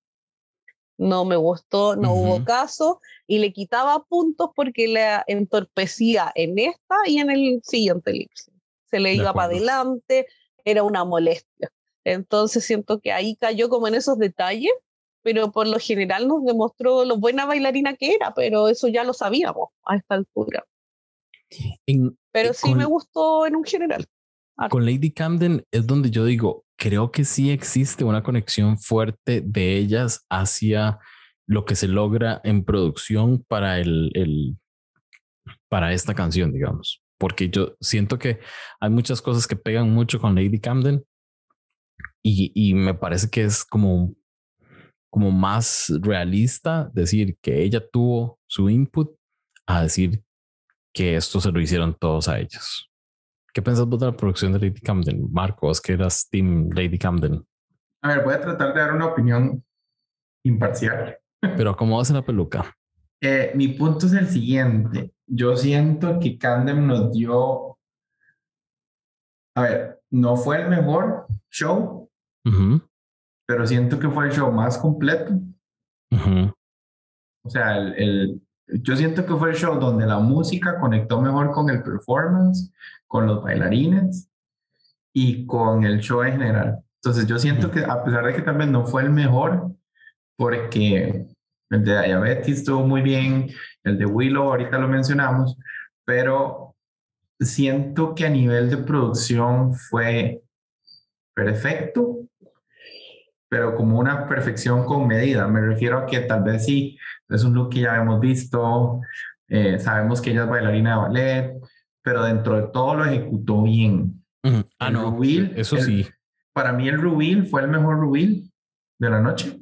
No me gustó, no hubo caso, y le quitaba puntos porque le entorpecía en esta y en el siguiente elipse. Se le iba para adelante, era una molestia. Entonces siento que ahí cayó como en esos detalles, pero por lo general nos demostró lo buena bailarina que era, pero eso ya lo sabíamos a esta altura. Pero sí me gustó en un general. Con Lady Camden es donde yo digo, creo que sí existe una conexión fuerte de ellas hacia lo que se logra en producción para el, el para esta canción, digamos. Porque yo siento que hay muchas cosas que pegan mucho con Lady Camden y, y me parece que es como, como más realista decir que ella tuvo su input a decir que esto se lo hicieron todos a ellos. ¿Qué pensás vos de la producción de Lady Camden? Marcos, que eras Team Lady Camden. A ver, voy a tratar de dar una opinión imparcial. Pero ¿cómo hace la peluca? Eh, mi punto es el siguiente. Yo siento que Camden nos dio... A ver, no fue el mejor show, pero siento que fue el show más completo. O sea, el, yo siento que fue el show donde la música conectó mejor con el performance, con los bailarines y con el show en general. Entonces yo siento que a pesar de que también no fue el mejor, porque el de Diabetes estuvo muy bien, el de Willow ahorita lo mencionamos, pero siento que a nivel de producción fue perfecto, pero como una perfección con medida. Me refiero a que tal vez sí, es un look que ya hemos visto, eh, sabemos que ella es bailarina de ballet, pero dentro de todo lo ejecutó bien. Ah, no, Rubil, eso sí. Para mí el Rubil fue el mejor Rubil de la noche.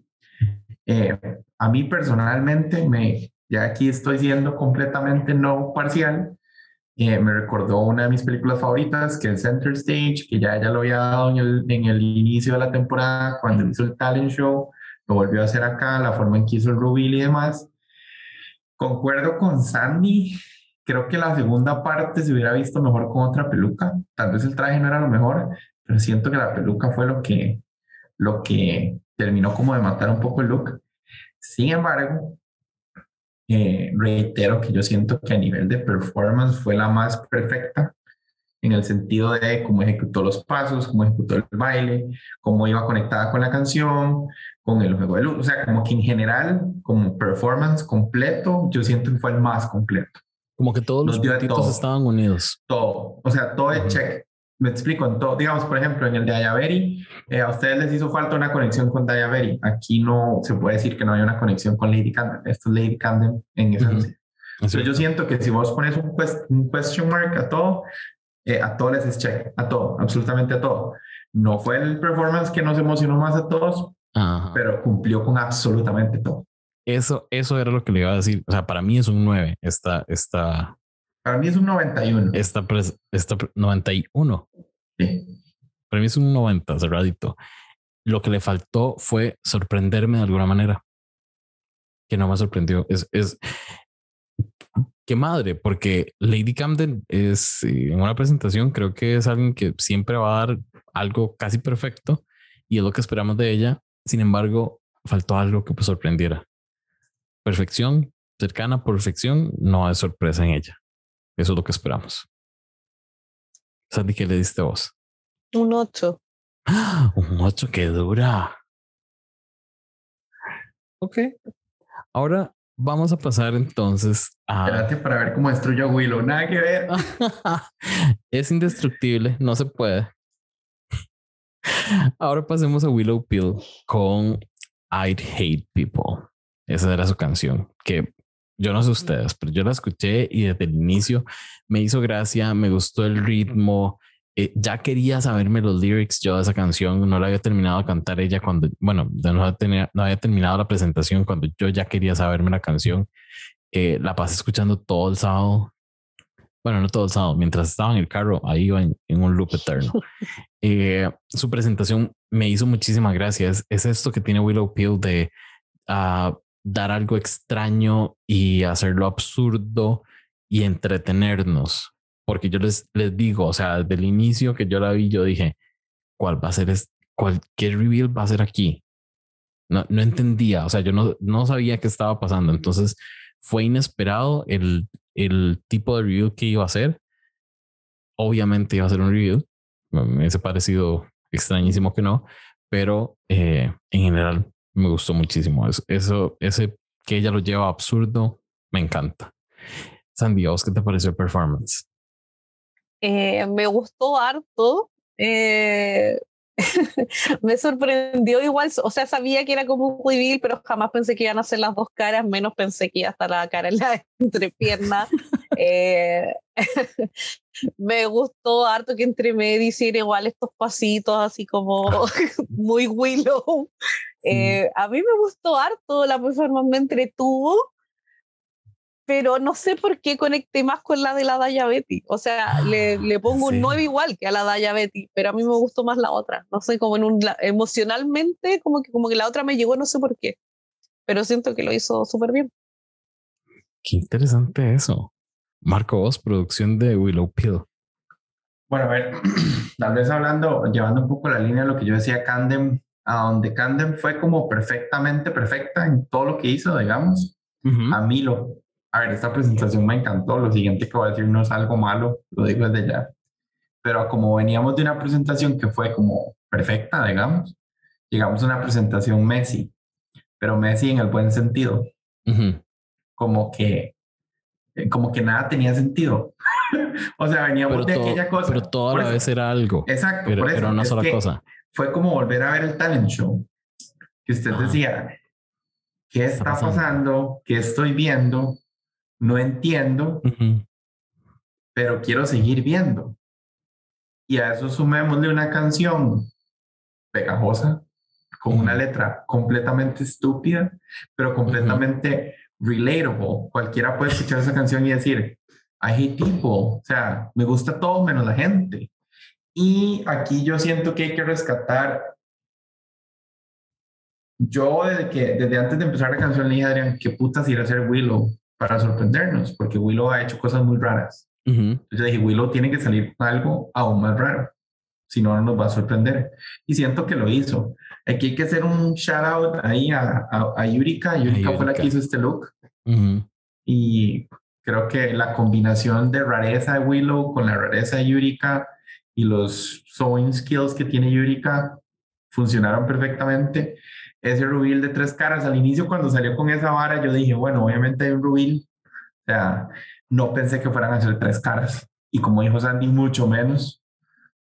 Eh, a mí personalmente, me, ya aquí estoy siendo completamente no parcial, eh, me recordó una de mis películas favoritas, que es Center Stage, que ya ella lo había dado en el, en el inicio de la temporada, cuando hizo el talent show lo volvió a hacer acá, la forma en que hizo el Rubil y demás. Concuerdo con Sandy, creo que la segunda parte se hubiera visto mejor con otra peluca. Tal vez el traje no era lo mejor, pero siento que la peluca fue lo que, lo que terminó como de matar un poco el look. Sin embargo, eh, reitero que yo siento que a nivel de performance fue la más perfecta en el sentido de cómo ejecutó los pasos, cómo ejecutó el baile, cómo iba conectada con la canción, con el juego de luz. O sea, como que en general, como performance completo, yo siento que fue el más completo. Como que todos los puntitos estaban unidos. Todo. O sea, todo es check. Me explico en todo. Digamos, por ejemplo, en el de Ayaveri, eh, a ustedes les hizo falta una conexión con Ayaveri. Aquí no se puede decir que no hay una conexión con Lady Camden. Esto es Lady Camden en esa. Entonces, yo siento que si vos pones un, un question mark a todo, eh, a todos les es check, a todo, absolutamente a todo. No fue el performance que nos emocionó más a todos, pero cumplió con absolutamente todo. Eso, eso era lo que le iba a decir. O sea, para mí es un 9. Esta, esta. Para mí es un 91. Esta, esta 91. Sí. Para mí es un 90, cerradito. Lo que le faltó fue sorprenderme de alguna manera. Que no me sorprendió. Es, es, qué madre, porque Lady Camden es en una presentación, creo que es alguien que siempre va a dar algo casi perfecto y es lo que esperamos de ella. Sin embargo, faltó algo que pues sorprendiera. Perfección, cercana perfección, no hay sorpresa en ella. Eso es lo que esperamos. Sandy, ¿qué le diste vos? Un 8. [GASPS] Un 8 que dura. Ok. Ahora vamos a pasar entonces a. Espérate para ver cómo destruyo a Willow. Nada que ver. [LAUGHS] es indestructible, no se puede. [LAUGHS] Ahora pasemos a Willow Pill con I'd Hate People. Esa era su canción, que yo no sé ustedes, pero yo la escuché y desde el inicio me hizo gracia, me gustó el ritmo, eh, ya quería saberme los lyrics yo de esa canción, no la había terminado de cantar ella cuando, bueno, no, tenía, no había terminado la presentación cuando yo ya quería saberme la canción. Eh, la pasé escuchando todo el sábado, bueno, no todo el sábado, mientras estaba en el carro, ahí iba en, un loop eterno. [LAUGHS] Eh, su presentación me hizo muchísimas gracias. Es esto que tiene Willow Peel de uh, dar algo extraño y hacerlo absurdo y entretenernos. Porque yo les, les digo, o sea, desde el inicio que yo la vi, yo dije, ¿cuál va a ser? Es, cuál, ¿Qué reveal va a ser aquí? No, no entendía, o sea, yo no, no sabía qué estaba pasando. Entonces fue inesperado el, el tipo de review que iba a hacer. Obviamente iba a ser un review. Me ha parecido extrañísimo que no, pero eh, en general me gustó muchísimo. Eso, ese que ella lo lleva absurdo, me encanta. Sandy, ¿a vos qué te pareció el performance? Eh, me gustó harto. Eh, [LAUGHS] me sorprendió igual, o sea, sabía que era como un reveal, pero jamás pensé que iban a ser las dos caras, menos pensé que iba a estar la cara en la [LAUGHS] entrepierna. eh, [LAUGHS] me gustó harto que entre medio hiciera igual estos pasitos así como muy Willow. Eh, a mí me gustó harto, la performance me entretuvo pero no sé por qué conecté más con la de la Daya Betty. O sea, le, ah, le, pongo un 9 igual que a la Daya Betty, pero a mí me gustó más la otra. No sé, como en un, emocionalmente, como que, como que la otra me llegó, no sé por qué, pero siento que lo hizo súper bien. Qué interesante eso. Marco Vos, producción de Willow Peel. Bueno, a ver, [CLEARS THROAT] tal vez hablando, llevando un poco la línea de lo que yo decía, Candem, a donde Candem fue como perfectamente perfecta en todo lo que hizo, digamos. A mí lo, a ver, esta presentación me encantó, lo siguiente que voy a decir no es algo malo, lo digo desde ya, pero como veníamos de una presentación que fue como perfecta, digamos, llegamos a una presentación Messi, pero Messi en el buen sentido, como que como que nada tenía sentido. [LAUGHS] o sea, veníamos de aquella cosa. Pero toda la vez era algo. Exacto, pero, por eso, pero una sola cosa. Fue como volver a ver el talent show, que usted decía, ¿qué está, pasando? ¿Qué estoy viendo? no entiendo, pero quiero seguir viendo. Y a eso sumémosle una canción pegajosa, con una letra completamente estúpida, pero completamente relatable. Cualquiera puede escuchar esa canción y decir, I hate people. O sea, me gusta todo menos la gente. Y aquí yo siento que hay que rescatar. Yo desde que, desde antes de empezar la canción le dije a Adrián, ¿qué putas ir a hacer Willow? para sorprendernos, porque Willow ha hecho cosas muy raras. Yo dije, Willow tiene que salir con algo aún más raro, si no, no nos va a sorprender. Y siento que lo hizo. Aquí hay que hacer un shout out ahí a, a, Yurika. Yurika fue la que hizo este look. Y creo que la combinación de rareza de Willow con la rareza de Yurika y los sewing skills que tiene Yurika funcionaron perfectamente ese rubil de tres caras. Al inicio, cuando salió con esa vara, yo dije, bueno, obviamente hay un rubil. O sea, no pensé que fueran a ser tres caras. Y como dijo Sandy, mucho menos.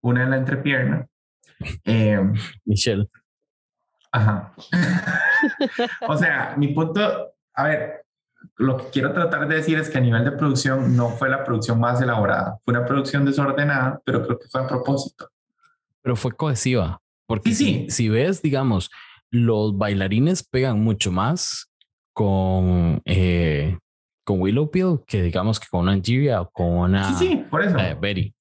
Una en la entrepierna. Eh, Michelle. Ajá. [LAUGHS] o sea, mi punto, a ver, lo que quiero tratar de decir es que a nivel de producción no fue la producción más elaborada. Fue una producción desordenada, pero creo que fue a propósito. Pero fue cohesiva. Porque sí, Si, ves, digamos, los bailarines pegan mucho más con, eh, con Willow Peel que digamos que con Angeria o con una sí, sí, por eso. Eh, Betty.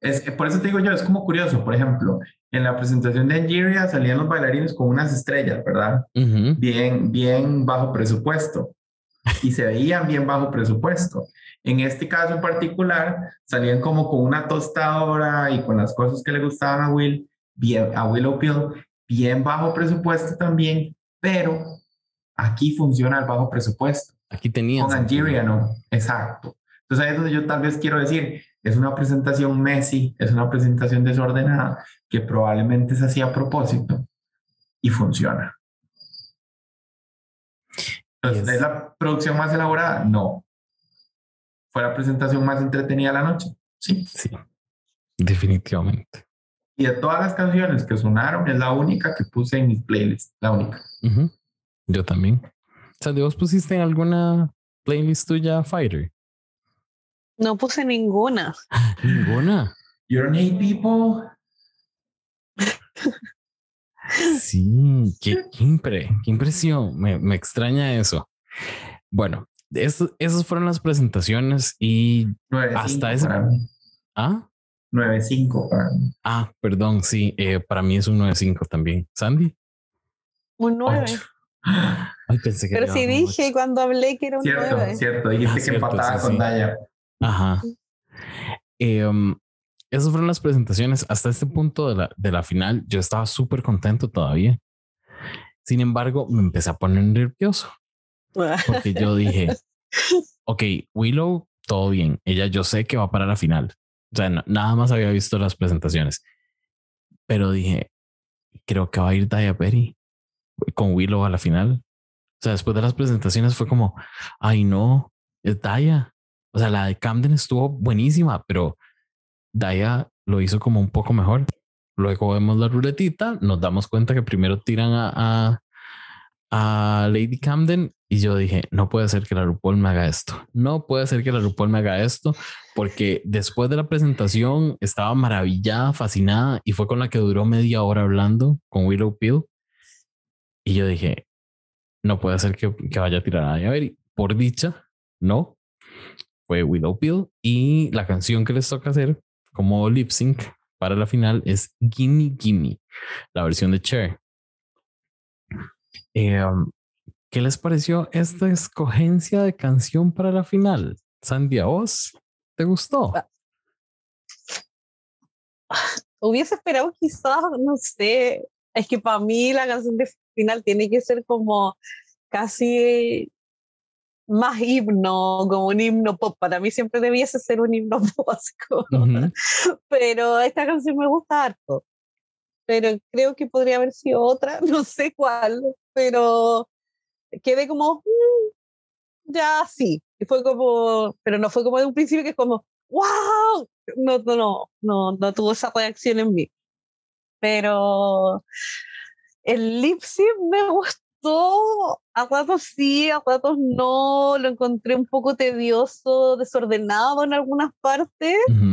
Es, por eso te digo yo, es como curioso, por ejemplo, en la presentación de Angeria salían los bailarines con unas estrellas, ¿verdad? Bien, bien bajo presupuesto. Y se veían bien bajo presupuesto. En este caso en particular, salían como con una tostadora y con las cosas que le gustaban a Will, bien, a Peel, bien bajo presupuesto también, pero aquí funciona el bajo presupuesto. Aquí tenía. Con Nigeria no, exacto. Entonces ahí es donde yo tal vez quiero decir, es una presentación Messi, es una presentación desordenada, que probablemente se hacía a propósito y funciona. Entonces, ¿es la producción más elaborada? No. ¿Fue la presentación más entretenida de la noche? Sí. Sí, definitivamente. Y de todas las canciones que sonaron, es la única que puse en mis playlists, la única. Yo también. O sea, ¿vos pusiste en alguna playlist tuya Fighter? No puse ninguna. [LAUGHS] ¿Ninguna? You don't hate people. [LAUGHS] Sí, qué, qué, qué impresión. Me, me, extraña eso. Bueno, eso, esas fueron las presentaciones y hasta ese. ¿Ah? 9.5 para mí. Ah, perdón, sí, eh, para mí es un 9.5 también. ¿Sandy? Un 9. Ay, pensé que Pero sí dije cuando hablé que era un cierto, 9. Cierto, dijiste Ah, que cierto, empataba sí, con sí. Daya. Ajá. Eh, esas fueron las presentaciones. Hasta este punto de la, de la final, yo estaba súper contento todavía. Sin embargo, me empecé a poner nervioso porque yo dije, [LAUGHS] ok, Willow, todo bien. Ella, yo sé que va para la final. O sea, no- nada más había visto las presentaciones, pero dije, creo que va a ir Daya Perry con Willow a la final. O sea, después de las presentaciones fue como, ay no, es Daya. O sea, la de Camden estuvo buenísima, pero Daya lo hizo como un poco mejor. Luego vemos la ruletita, nos damos cuenta que primero tiran a, a, Lady Camden y yo dije, no puede ser que la RuPaul me haga esto. No puede ser que la RuPaul me haga esto porque después de la presentación estaba maravillada, fascinada y fue con la que duró media hora hablando con Willow Peel. Y yo dije, no puede ser que, que vaya a tirar a Daya Berry. Por dicha, no. Fue Willow Peel y la canción que les toca hacer como lip sync para la final es Gimme Gimme, la versión de Cher. Um, ¿Qué les pareció esta escogencia de canción para la final? Sandy, ¿a vos te gustó? Hubiese esperado quizás, no sé, es que para mí la canción de final tiene que ser como casi más himno, como un himno pop. Para mí siempre debiese ser un himno [LAUGHS] pop, como- Ujú. pero esta canción me gusta harto. Pero creo que podría haber sido otra, [LAUGHS] no sé cuál, pero quedé como, "Mm, ya sí. Y fue como, pero no fue como de un principio que es como, wow, no, no, no, no, no tuvo esa reacción en mí. Pero el lip sync me gustó, a ratos sí, a ratos no, lo encontré un poco tedioso, desordenado en algunas partes. Ujú.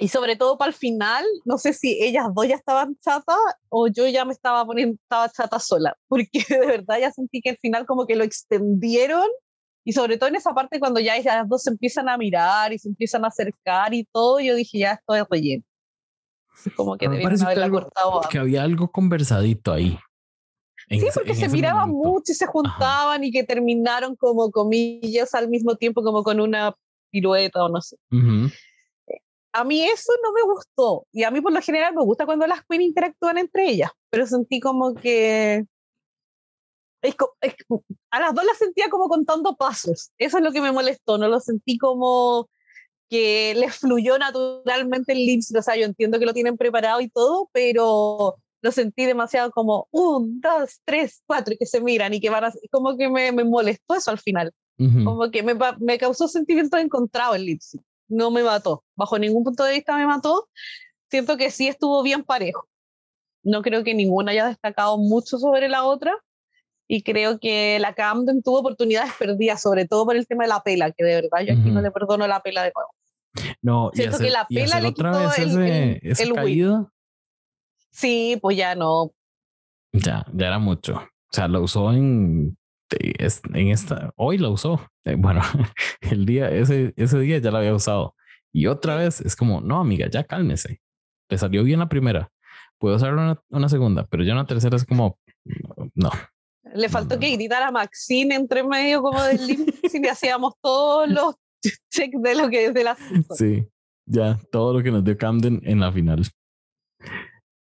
Y sobre todo para el final, no sé si ellas dos ya estaban chatas o yo ya me estaba poniendo, estaba chata sola, porque [LAUGHS] de verdad ya sentí que al final como que lo extendieron y sobre todo en esa parte cuando ya ellas dos se empiezan a mirar y se empiezan a acercar y todo, yo dije ya esto es relleno. Como que debieron pareció que haberla algo- cortado que había algo conversadito ahí. En Sí, porque se miraban momento. mucho y se juntaban y que terminaron como comillas al mismo tiempo, como con una pirueta o no sé. Ujú. a mí eso no me gustó. Y a mí por lo general me gusta cuando las queens interactúan entre ellas, pero sentí como que... es es a las dos las sentía como contando pasos. Eso es lo que me molestó. No lo sentí como que les fluyó naturalmente el lip sync. O sea, yo entiendo que lo tienen preparado y todo, pero lo sentí demasiado como un, dos, tres, cuatro, y que se miran y que van a... Como que me, me molestó eso al final Ujú. como que me, me causó sentimientos encontrados el lip sync. No me mató. Bajo ningún punto de vista me mató. Siento que sí estuvo bien parejo. No creo que ninguna haya destacado mucho sobre la otra. Y creo que la Camden tuvo oportunidades perdidas, sobre todo por el tema de la pela, que de verdad yo aquí no le perdono la pela de nuevo. No, y Siento que hacer, la y pela le otra quitó vez el- ese, el- esa el whip. caída, Sí, pues ya no. ya, ya era mucho. O sea, lo usó en, es- en esta, hoy lo usó. Eh, Bueno, [LAUGHS] el día, ese, ese día ya la había usado. Y otra vez es como, no, amiga, ya cálmese. Le salió bien la primera. Puedo usar una, una segunda, pero ya una tercera es como, no. Le faltó no, que gritara Maxine entre medio como del sync y hacíamos todos los [LAUGHS] checks de lo que es de la. Sí, ya, todo lo que nos dio Camden en la final.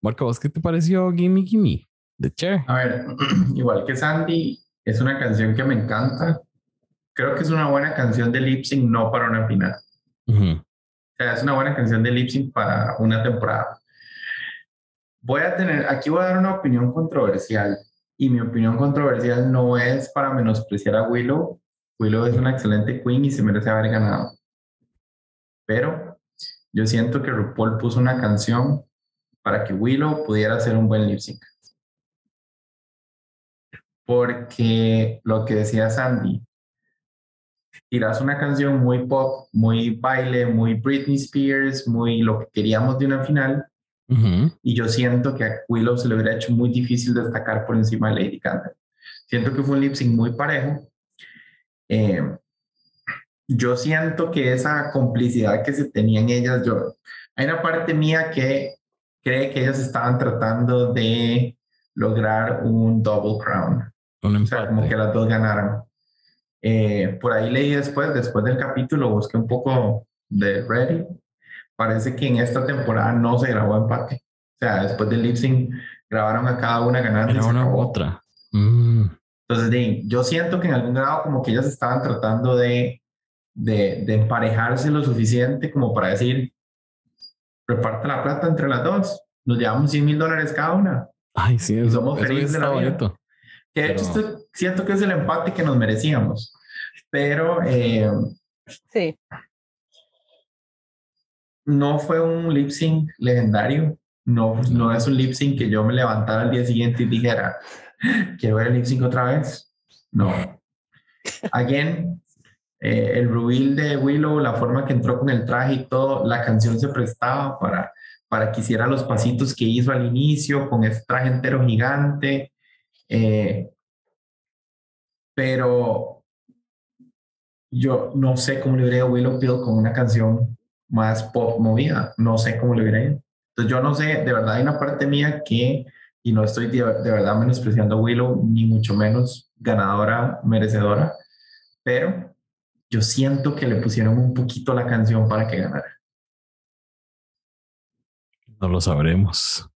Marco, ¿vos qué te pareció Gimme Gimme de Cher? A ver, [CLEARS THROAT] igual que Sandy, es una canción que me encanta. Creo que es una buena canción de lip sync, no para una final. Ujú, O sea, es una buena canción de lip sync para una temporada. Voy a tener, aquí voy a dar una opinión controversial. Y mi opinión controversial no es para menospreciar a Willow. Willow es una excelente queen y se merece haber ganado. Pero yo siento que RuPaul puso una canción para que Willow pudiera hacer un buen lip sync. Porque lo que decía Sandy, tiras una canción muy pop, muy baile, muy Britney Spears, muy lo que queríamos de una final. Y yo siento que a Willow se le hubiera hecho muy difícil destacar por encima de Lady Gaga. Siento que fue un lip sync muy parejo. Eh, yo siento que esa complicidad que se tenían ellas, yo, hay una parte mía que cree que ellas estaban tratando de lograr un double crown. o sea, como que las dos ganaron. Eh, por ahí leí después, después del capítulo, busqué un poco de Ready. Parece que en esta temporada no se grabó empate. O sea, después del lip sync grabaron a cada una ganando. Era una u otra. Mm. Entonces, yo siento que en algún grado como que ellas estaban tratando de, de, de emparejarse lo suficiente como para decir, reparte la plata entre las dos, nos llevamos 100 mil dólares cada una. Ay, sí, eso, somos felices de la vida. Que de hecho siento que es el empate que nos merecíamos. Pero eh, sí. no fue un lip sync legendario. No, no es un lip sync que yo me levantara al día siguiente y dijera, quiero ver el lip sync otra vez. No. Again, eh, el reveal de Willow, la forma que entró con el traje y todo, la canción se prestaba para, para que hiciera los pasitos que hizo al inicio con ese traje entero gigante. Eh, pero yo no sé cómo le hubiera ido Willow Pill con una canción más pop movida. No sé cómo le hubiera. Entonces yo no sé, de verdad hay una parte mía que, y no estoy de, de verdad menospreciando a Willow, ni mucho menos ganadora, merecedora, pero yo siento que le pusieron un poquito la canción para que ganara. No lo sabremos.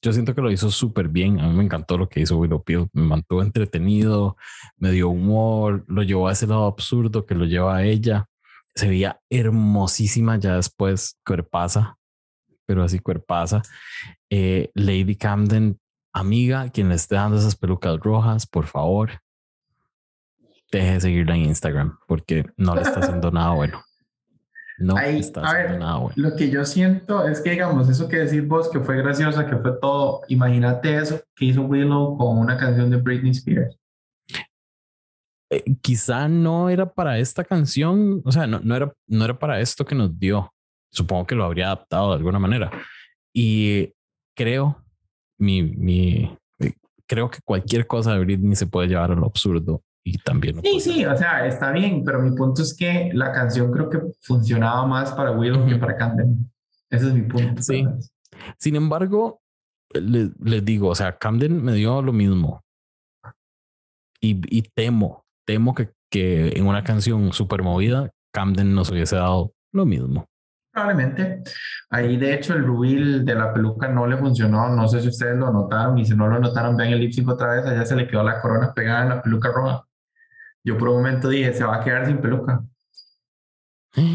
Yo siento que lo hizo súper bien. A mí me encantó lo que hizo Willow Peel. Me mantuvo entretenido, me dio humor, lo llevó a ese lado absurdo que lo lleva a ella. Se veía hermosísima ya después, cuerpaza, pero así cuerpaza. Eh, Lady Camden, amiga, quien le esté dando esas pelucas rojas, por favor, deje de seguirla en Instagram porque no le está haciendo nada [LAUGHS] bueno. No está haciendo nada bueno. Lo que yo siento es que, digamos, eso que decís vos, que fue graciosa, que fue todo, imagínate eso que hizo Willow con una canción de Britney Spears. Eh, quizá no era para esta canción, o sea, no, no, era, no era para esto que nos dio. Supongo que lo habría adaptado de alguna manera. Y creo, mi, mi, eh, creo que cualquier cosa de Britney se puede llevar a lo absurdo y también. Sí, sí, o sea, está bien, pero mi punto es que la canción creo que funcionaba más para Willow que para Camden. Ese es mi punto. Sí. Sin embargo, les, digo, o sea, Camden me dio lo mismo. Y, y temo, temo que, que en una canción súper movida, Camden nos hubiese dado lo mismo. Probablemente. Ahí, de hecho, el rubil de la peluca no le funcionó. No sé si ustedes lo notaron y si no lo notaron, vean el lip otra vez. Allá se le quedó la corona pegada en la peluca roja yo por un momento dije, se va a quedar sin peluca.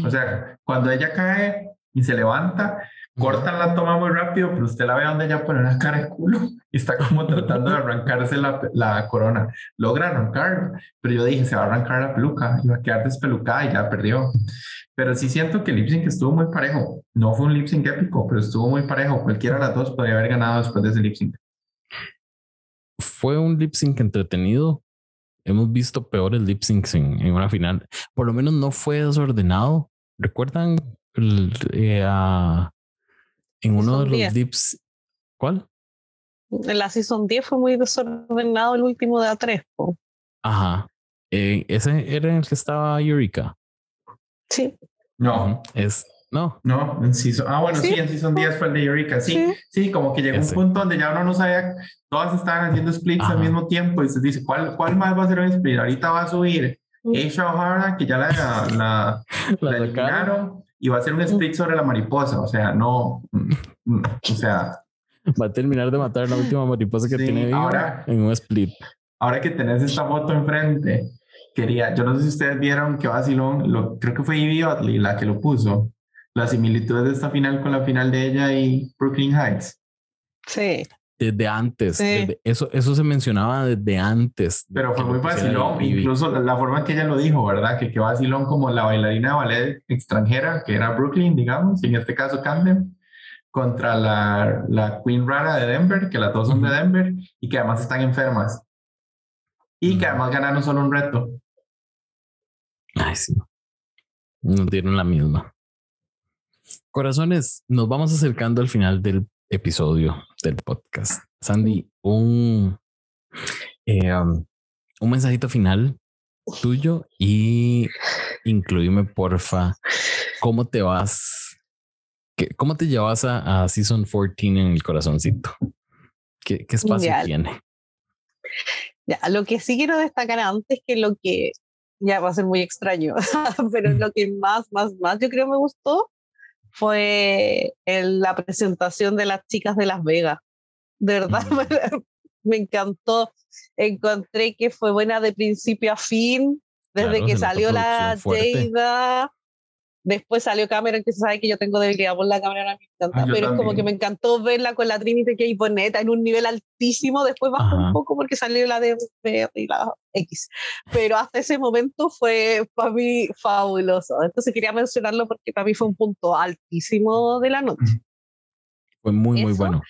O sea, cuando ella cae y se levanta, cortan la toma muy rápido, pero usted la ve donde ella pone una cara de culo y está como [LAUGHS] tratando de arrancarse la, la corona. Logra arrancar, pero yo dije, se va a arrancar la peluca y va a quedar despelucada y ya perdió. Pero sí siento que el lip sync estuvo muy parejo. No fue un lip sync épico, pero estuvo muy parejo. Cualquiera de las dos podría haber ganado después de ese lip sync. Fue un lip sync entretenido, hemos visto peores lip syncs en, una final. Por lo menos no fue desordenado. ¿Recuerdan eh, en uno de los lips? ¿Cuál? En la Season 10 fue muy desordenado el último de A3. Ajá. Eh, ¿Ese era el que estaba Eureka? Sí. No. Es, no. No, en Season. Ah, bueno, sí, en Season 10 fue el de Eureka. Sí, sí, como que llegó un punto donde ya uno no sabía, todas estaban haciendo splits al mismo tiempo y se dice, ¿cuál, cuál más va a ser un split? Ahorita va a subir Aisha O'Hara, que ya la, la, la, [LAUGHS] eliminaron, y va a ser un split sobre la mariposa. O sea, no. Mm, mm, o sea. Va a terminar de matar la última mariposa que tiene ahora, en un split. Ahora que tenés esta foto enfrente, quería, yo no sé si ustedes vieron que vacilón, lo, creo que fue Ivy Otley la que lo puso las similitudes de esta final con la final de ella y Brooklyn Heights. Sí. Desde antes, eso, eso se mencionaba desde antes. Pero fue muy vacilón, incluso la, forma en que ella lo dijo, ¿verdad? Que, que vacilón como la bailarina de ballet extranjera, que era Brooklyn, digamos, y en este caso Camden, contra la, la Queen Rara de Denver, que las dos son de Denver, y que además están enfermas. Y que además ganaron solo un reto. Ay, sí. No dieron la misma. Corazones, nos vamos acercando al final del episodio del podcast. Sandy, un, eh, um, un mensajito final tuyo y incluíme, porfa, cómo te vas, qué, cómo te llevas a, a, Season 14 en el corazoncito. ¿Qué, qué espacio Ya. tiene? Ya, lo que sí quiero destacar antes que lo que ya va a ser muy extraño, [LAUGHS] pero lo que más, más, más yo creo me gustó fue el- la presentación de las chicas de Las Vegas. De verdad, Mm. [LAUGHS] me, me encantó. Encontré que fue buena de principio a fin, desde Claro, que salió la. Jada. Después salió Cameron, que se sabe que yo tengo debilidad por la Cameron, me encanta, Ah, pero es como que me encantó verla con la Trinity K. Boneta en un nivel altísimo. Después bajó Ajá. un poco porque salió la de y la X. Pero hasta ese momento fue para mí fabuloso. Entonces quería mencionarlo porque para mí fue un punto altísimo de la noche. Fue muy, muy Eso. bueno.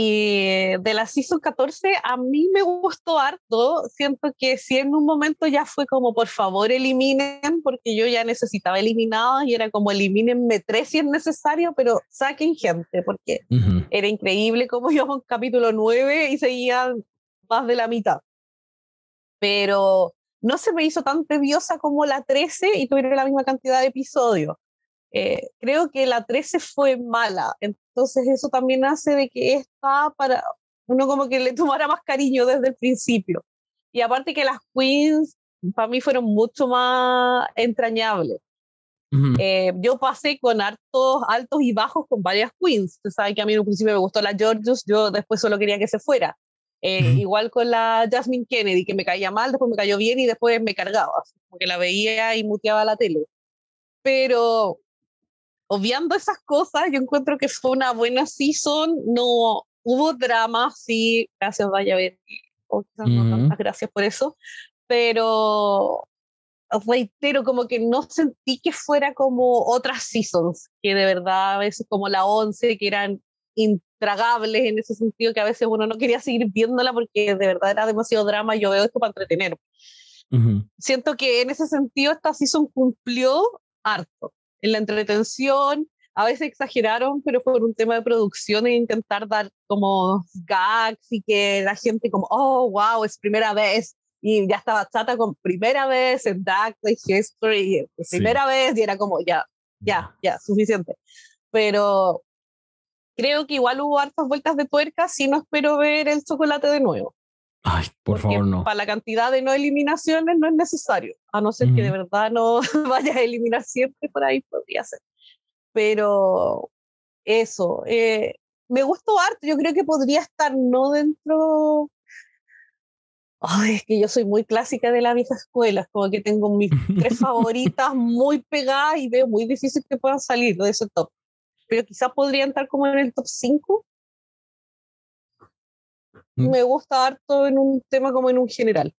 Y de la Season 14 a mí me gustó harto. Siento que si en un momento ya fue como por favor eliminen, porque yo ya necesitaba eliminados y era como elimínenme tres si es necesario, pero saquen gente, porque Ujú. era increíble como [LAUGHS] íbamos en capítulo 9 y seguían más de la mitad. Pero no se me hizo tan tediosa como la 13 y tuvieron la misma cantidad de episodios. Eh, creo que la 13 fue mala, entonces eso también hace de que esta para uno como que le [LAUGHS] tomara más cariño desde el principio. Y aparte que las queens para mí fueron mucho más entrañables. Ujú. Eh, yo pasé con hartos altos y bajos con varias queens. Usted sabe que a mí en un principio me gustó la Georgios, yo después solo quería que se fuera. Eh, Ujú. Igual con la Jasmine Kennedy, que me caía mal, después me cayó bien y después me cargaba, así como que la veía y muteaba la tele. Pero obviando esas cosas, yo encuentro que fue una buena season, no hubo drama, sí, gracias Vaya Betty, o quizás no tantas gracias por eso, pero reitero, como que no sentí que fuera como otras seasons, que de verdad a veces como la 11, que eran intragables en ese sentido, que a veces uno no quería seguir viéndola porque de verdad era demasiado drama yo veo esto para entretener. Siento que en ese sentido esta season cumplió harto en la entretención. A veces exageraron, pero por un tema de producción e intentar dar como gags y que la gente como, oh, wow, es primera vez. Y ya estaba chata con primera vez en Dark History, Sí. primera vez, y era como, ya, ya, ya, suficiente. Pero creo que igual hubo hartas vueltas de tuerca, si no espero ver el chocolate de nuevo. Ay, por favor, no. Para la cantidad de no eliminaciones no es necesario, a no ser que de verdad no [LAUGHS] vayas a eliminar siempre, por ahí podría ser. Pero eso, eh, me gustó harto, yo creo que podría estar no dentro... Ay, es que yo soy muy clásica de la vieja escuela, es como que tengo mis tres [LAUGHS] favoritas muy pegadas y veo muy difícil que puedan salir de ese top. Pero quizás podrían estar como en el top 5. Mm. Me gusta harto en un tema como en un general.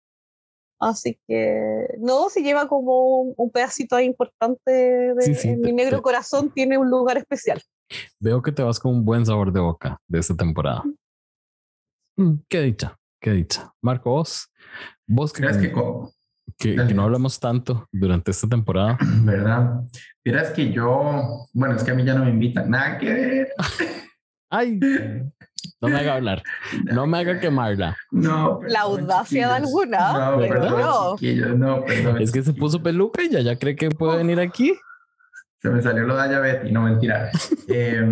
Así que, no, si lleva como un, un pedacito ahí importante de, Sí, sí, en te- mi negro te- corazón, tiene un lugar especial. Veo que te vas con un buen sabor de boca de esta temporada. Mm, Qué dicha, qué dicha. Marco, vos, vos que, que- que no hablamos tanto durante esta temporada. [CLEARS THROAT] ¿verdad? Verás que yo, bueno, es que a mí ya no me invitan, nada que ver. [LAUGHS] Ay, [LAUGHS] no me haga hablar, [LAUGHS] no me haga quemarla. No, La audacia de alguna, No, ¿verdad? perdón, no, perdón. Es que se puso peluca y ya, ya cree que puede venir aquí. Se me salió lo de Ayabeti, no mentira. [LAUGHS] Eh,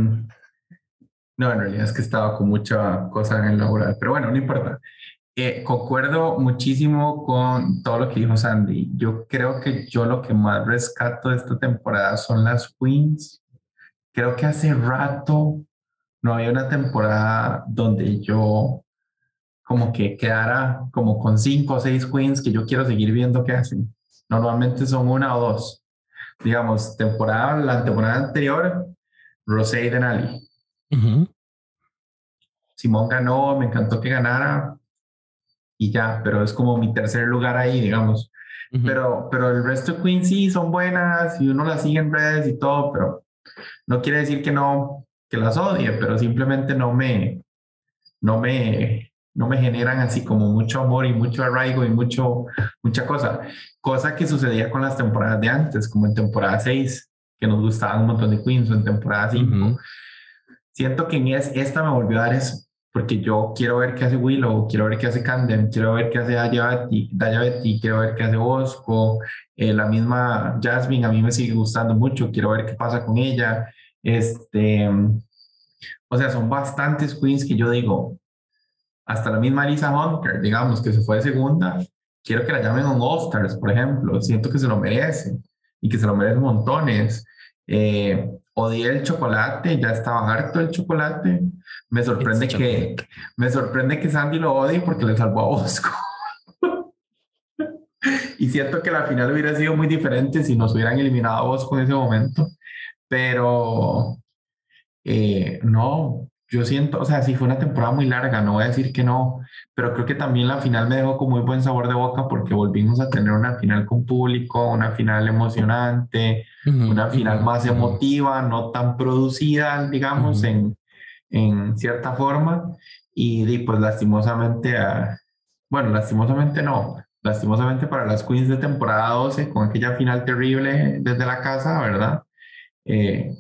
no, en realidad es que estaba con mucha cosa en el laboral, pero bueno, no importa. Eh, concuerdo muchísimo con todo lo que dijo Sandy. Yo creo que yo lo que más rescato de esta temporada son las queens. Creo que hace rato no había una temporada donde yo como que quedara como con cinco o seis queens que yo quiero seguir viendo qué hacen. Normalmente son una o dos digamos, temporada, la temporada anterior, Rosé y Denali. Ujú. Simón ganó, me encantó que ganara y ya, pero es como mi tercer lugar ahí, digamos. Pero, pero el resto de Queens sí son buenas y uno las sigue en redes y todo, pero no quiere decir que no, que las odie, pero simplemente no me, no me, no me generan así como mucho amor y mucho arraigo y mucho, mucha cosa. Cosa que sucedía con las temporadas de antes, como en temporada 6, que nos gustaban un montón de Queens, o en temporada 5. Siento que en esta me volvió a dar eso, porque yo quiero ver qué hace Willow, quiero ver qué hace Camden, quiero ver qué hace Daya Betty, quiero ver qué hace Bosco, eh, la misma Jasmine a mí me sigue gustando mucho, quiero ver qué pasa con ella. Este, o sea, son bastantes queens que yo digo, hasta la misma Lisa Hunter, digamos, que se fue de segunda, quiero que la llamen un All-Stars, por ejemplo, siento que se lo merece y que se lo merece montones. Eh, odié el chocolate, ya estaba harto el chocolate. Me sorprende que me sorprende que Sandy lo odie porque le salvó a Bosco. [LAUGHS] y siento que la final hubiera sido muy diferente si nos hubieran eliminado a Bosco en ese momento. Pero eh, no, yo siento, o sea, sí fue una temporada muy larga, no voy a decir que no, pero creo que también la final me dejó con muy buen sabor de boca porque volvimos a tener una final con público, una final emocionante, una final más emotiva, no tan producida, digamos, en, en, cierta forma. Y, pues lastimosamente, bueno, lastimosamente no, lastimosamente para las Queens de temporada 12, con aquella final terrible desde la casa, ¿verdad? Eh,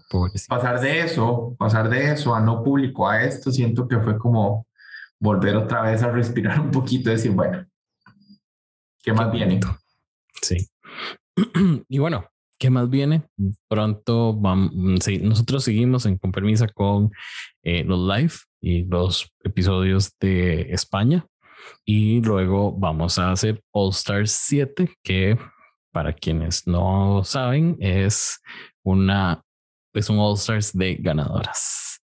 pasar de eso, pasar de eso a no público a esto, siento que fue como volver otra vez a respirar [LAUGHS] un poquito y decir, bueno, ¿qué más viene? Sí. [CLEARS THROAT] y bueno, ¿qué más viene? Pronto vamos, sí, nosotros seguimos en con con eh, los live y los episodios de España. Y luego vamos a hacer All Stars 7, que para quienes no saben, es una, es un All Stars de ganadoras.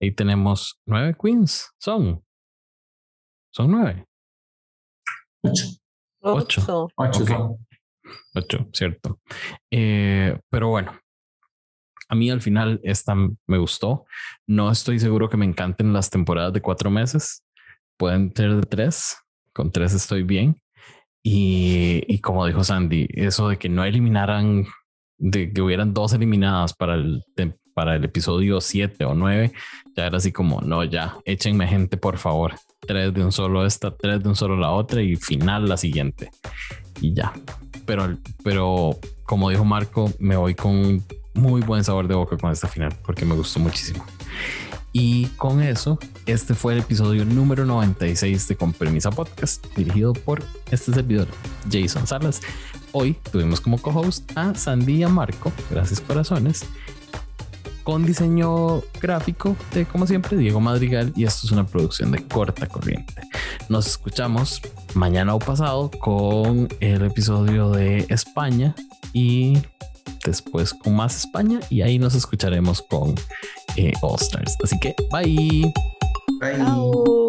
Ahí tenemos nueve queens. Son. Son nueve. Ocho. Ocho. Ocho. Ocho, cierto. Eh, pero bueno, a mí al final esta me gustó. No estoy seguro que me encanten las temporadas de cuatro meses. Pueden ser de tres. Con tres estoy bien. Y, como dijo Sandy, eso de que no eliminaran de que hubieran dos eliminadas para el, para el episodio 7 o 9, ya era así como, no, ya, échenme gente, por favor. Tres de un solo esta, tres de un solo la otra y final la siguiente. Y ya. Pero, pero como dijo Marco, me voy con muy buen sabor de boca con esta final porque me gustó muchísimo. Y con eso, este fue el episodio número 96 de Con Permisa Podcast, dirigido por este servidor, Jason Salas. Hoy tuvimos como co-host a Sandy y a Marco, gracias corazones, con diseño gráfico de, como siempre, Diego Madrigal, y esto es una producción de corta corriente. Nos escuchamos mañana o pasado con el episodio de España y después con más España y ahí nos escucharemos con eh, All Stars. Así que bye. Bye.